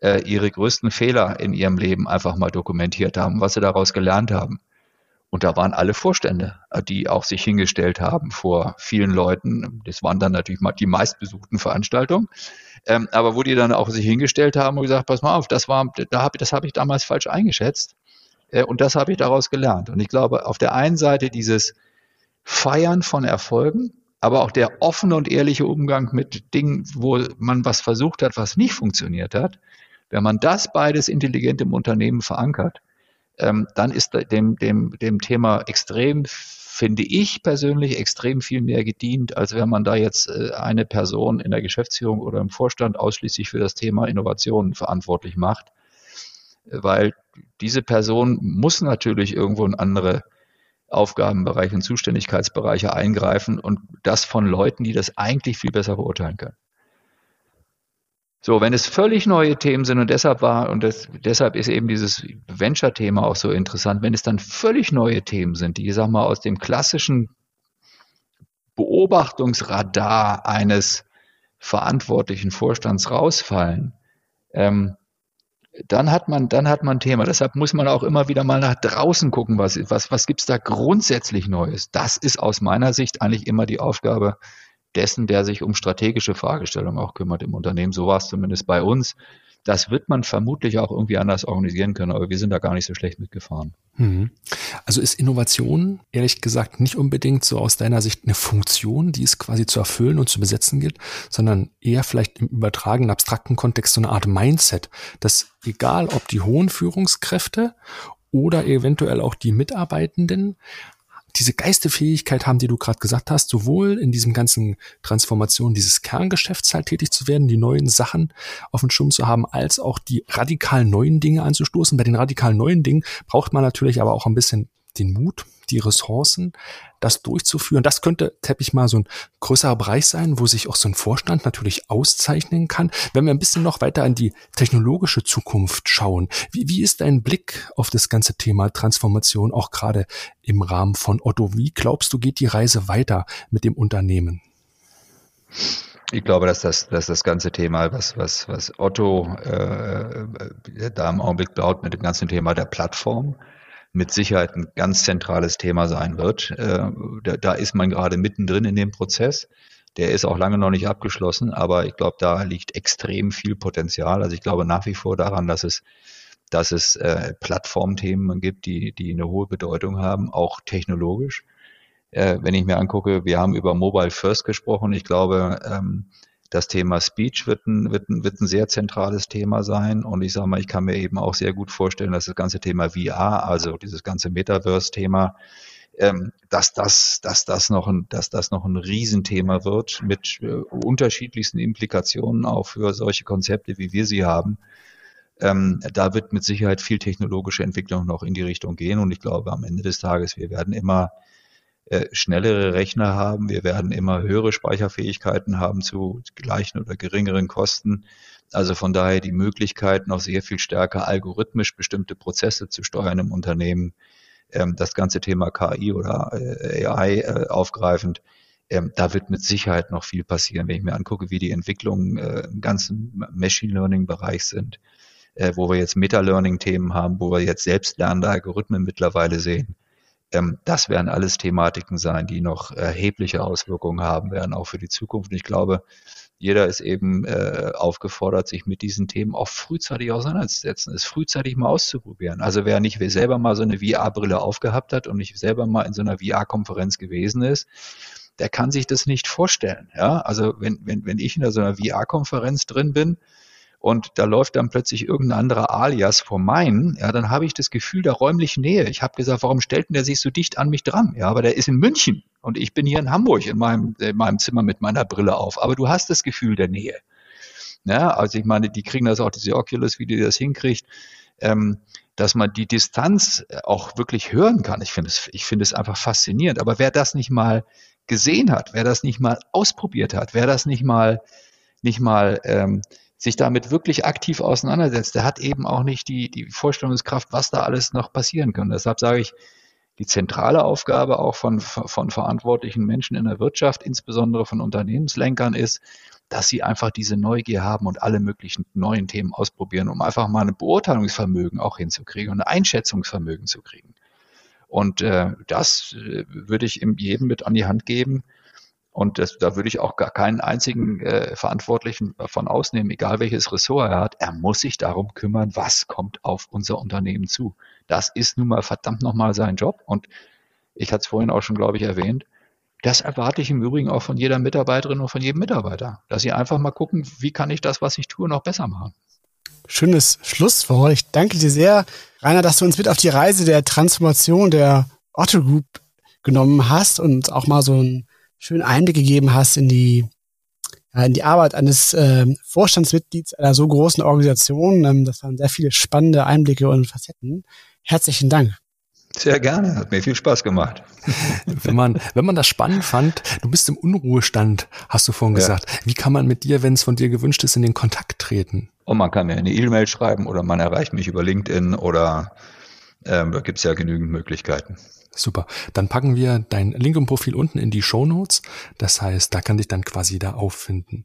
äh, ihre größten Fehler in ihrem Leben einfach mal dokumentiert haben, was sie daraus gelernt haben. Und da waren alle Vorstände, äh, die auch sich hingestellt haben vor vielen Leuten. Das waren dann natürlich die meistbesuchten Veranstaltungen. Ähm, aber wo die dann auch sich hingestellt haben und gesagt, pass mal auf, das war, da hab, das habe ich damals falsch eingeschätzt. Äh, und das habe ich daraus gelernt. Und ich glaube, auf der einen Seite dieses Feiern von Erfolgen, aber auch der offene und ehrliche Umgang mit Dingen, wo man was versucht hat, was nicht funktioniert hat, wenn man das beides intelligent im Unternehmen verankert, ähm, dann ist dem, dem, dem Thema extrem, finde ich persönlich, extrem viel mehr gedient, als wenn man da jetzt äh, eine Person in der Geschäftsführung oder im Vorstand ausschließlich für das Thema Innovation verantwortlich macht. Weil diese Person muss natürlich irgendwo in andere Aufgabenbereiche und Zuständigkeitsbereiche eingreifen und das von Leuten, die das eigentlich viel besser beurteilen können. So, wenn es völlig neue Themen sind und deshalb war, und das, deshalb ist eben dieses Venture-Thema auch so interessant, wenn es dann völlig neue Themen sind, die, ich sag mal, aus dem klassischen Beobachtungsradar eines verantwortlichen Vorstands rausfallen, ähm, dann hat man, dann hat man ein Thema. Deshalb muss man auch immer wieder mal nach draußen gucken, was, was, was gibt's da grundsätzlich Neues. Das ist aus meiner Sicht eigentlich immer die Aufgabe dessen, der sich um strategische Fragestellungen auch kümmert im Unternehmen. So war es zumindest bei uns. Das wird man vermutlich auch irgendwie anders organisieren können, aber wir sind da gar nicht so schlecht mitgefahren. Mhm. Also ist Innovation ehrlich gesagt nicht unbedingt so aus deiner Sicht eine Funktion, die es quasi zu erfüllen und zu besetzen gilt, sondern eher vielleicht im übertragenen, abstrakten Kontext so eine Art Mindset, dass egal ob die hohen Führungskräfte oder eventuell auch die Mitarbeitenden diese Geistefähigkeit haben, die du gerade gesagt hast, sowohl in diesem ganzen Transformation dieses Kerngeschäfts halt tätig zu werden, die neuen Sachen auf dem Schirm zu haben, als auch die radikal neuen Dinge anzustoßen. Bei den radikal neuen Dingen braucht man natürlich aber auch ein bisschen den Mut, die Ressourcen, das durchzuführen. Das könnte, Teppich mal, so ein größerer Bereich sein, wo sich auch so ein Vorstand natürlich auszeichnen kann. Wenn wir ein bisschen noch weiter in die technologische Zukunft schauen, wie, wie ist dein Blick auf das ganze Thema Transformation auch gerade im Rahmen von Otto? Wie glaubst du, geht die Reise weiter mit dem Unternehmen? Ich glaube, dass das, dass das ganze Thema, was, was, was Otto äh, äh da im Augenblick baut mit dem ganzen Thema der Plattform, mit Sicherheit ein ganz zentrales Thema sein wird. Äh, da, da ist man gerade mittendrin in dem Prozess. Der ist auch lange noch nicht abgeschlossen, aber ich glaube, da liegt extrem viel Potenzial. Also ich glaube nach wie vor daran, dass es dass es äh, Plattformthemen gibt, die, die eine hohe Bedeutung haben, auch technologisch. Äh, wenn ich mir angucke, wir haben über Mobile First gesprochen. Ich glaube, ähm, das Thema Speech wird ein, wird ein, wird ein sehr zentrales Thema sein. Und ich sage mal, ich kann mir eben auch sehr gut vorstellen, dass das ganze Thema VR, also dieses ganze Metaverse-Thema, ähm, dass das, dass das noch ein, dass das noch ein Riesenthema wird mit äh, unterschiedlichsten Implikationen auch für solche Konzepte, wie wir sie haben. Ähm, da wird mit Sicherheit viel technologische Entwicklung noch in die Richtung gehen. Und ich glaube, am Ende des Tages, wir werden immer äh, schnellere Rechner haben. Wir werden immer höhere Speicherfähigkeiten haben zu gleichen oder geringeren Kosten. Also von daher die Möglichkeit, noch sehr viel stärker algorithmisch bestimmte Prozesse zu steuern im Unternehmen, ähm, das ganze Thema KI oder äh, AI äh, aufgreifend, ähm, da wird mit Sicherheit noch viel passieren, wenn ich mir angucke, wie die Entwicklungen äh, im ganzen Machine Learning Bereich sind, wo wir jetzt Meta-Learning-Themen haben, wo wir jetzt selbstlernende Algorithmen mittlerweile sehen. Ähm, das werden alles Thematiken sein, die noch erhebliche Auswirkungen haben werden, auch für die Zukunft. Und ich glaube, jeder ist eben äh, aufgefordert, sich mit diesen Themen auch frühzeitig auseinanderzusetzen, es frühzeitig mal auszuprobieren. Also wer nicht selber mal so eine VR-Brille aufgehabt hat und nicht selber mal in so einer VR-Konferenz gewesen ist, der kann sich das nicht vorstellen. Ja, also wenn, wenn, wenn ich in so einer VR-Konferenz drin bin, und da läuft dann plötzlich irgendein anderer Alias vor meinen, ja, dann habe ich das Gefühl der räumlichen Nähe. Ich habe gesagt, warum stellt denn der sich so dicht an mich dran? Ja, aber der ist in München und ich bin hier in Hamburg in meinem, in meinem Zimmer mit meiner Brille auf. Aber du hast das Gefühl der Nähe. Ja, also ich meine, die kriegen das auch, diese Oculus, wie die das hinkriegt, ähm, dass man die Distanz auch wirklich hören kann. Ich finde es, ich finde es einfach faszinierend. Aber wer das nicht mal gesehen hat, wer das nicht mal ausprobiert hat, wer das nicht mal, nicht mal ähm, sich damit wirklich aktiv auseinandersetzt, der hat eben auch nicht die, die Vorstellungskraft, was da alles noch passieren kann. Deshalb sage ich, die zentrale Aufgabe auch von, von verantwortlichen Menschen in der Wirtschaft, insbesondere von Unternehmenslenkern, ist, dass sie einfach diese Neugier haben und alle möglichen neuen Themen ausprobieren, um einfach mal ein Beurteilungsvermögen auch hinzukriegen und ein Einschätzungsvermögen zu kriegen. Und äh, das äh, würde ich jedem mit an die Hand geben, und das, da würde ich auch gar keinen einzigen äh, Verantwortlichen davon ausnehmen, egal welches Ressort er hat. Er muss sich darum kümmern, was kommt auf unser Unternehmen zu. Das ist nun mal verdammt nochmal sein Job. Und ich hatte es vorhin auch schon, glaube ich, erwähnt. Das erwarte ich im Übrigen auch von jeder Mitarbeiterin und von jedem Mitarbeiter, dass sie einfach mal gucken, wie kann ich das, was ich tue, noch besser machen. Schönes Schlusswort. Ich danke dir sehr, Rainer, dass du uns mit auf die Reise der Transformation der Otto Group genommen hast und auch mal so ein schön Einblick gegeben hast in die, ja, in die Arbeit eines äh, Vorstandsmitglieds einer so großen Organisation. Ähm, das waren sehr viele spannende Einblicke und Facetten. Herzlichen Dank. Sehr gerne, hat mir viel Spaß gemacht. wenn man, wenn man das spannend fand, du bist im Unruhestand, hast du vorhin ja. gesagt. Wie kann man mit dir, wenn es von dir gewünscht ist, in den Kontakt treten? Und man kann mir eine E-Mail schreiben oder man erreicht mich über LinkedIn oder ähm, da gibt's ja genügend Möglichkeiten. Super. Dann packen wir dein LinkedIn-Profil unten in die Show Notes. Das heißt, da kann dich dann quasi da auffinden.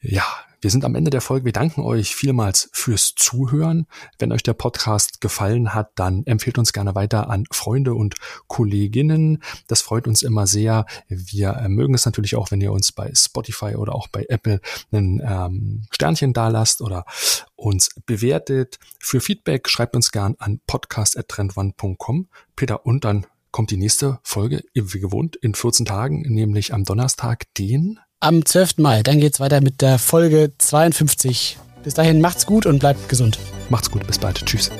Ja, wir sind am Ende der Folge. Wir danken euch vielmals fürs Zuhören. Wenn euch der Podcast gefallen hat, dann empfehlt uns gerne weiter an Freunde und Kolleginnen. Das freut uns immer sehr. Wir mögen es natürlich auch, wenn ihr uns bei Spotify oder auch bei Apple ein ähm, Sternchen dalasst oder uns bewertet. Für Feedback schreibt uns gern an podcast.trendone.com. Peter, und dann kommt die nächste Folge, wie gewohnt, in 14 Tagen, nämlich am Donnerstag, den am 12. Mai. Dann geht es weiter mit der Folge 52. Bis dahin macht's gut und bleibt gesund. Macht's gut, bis bald. Tschüss.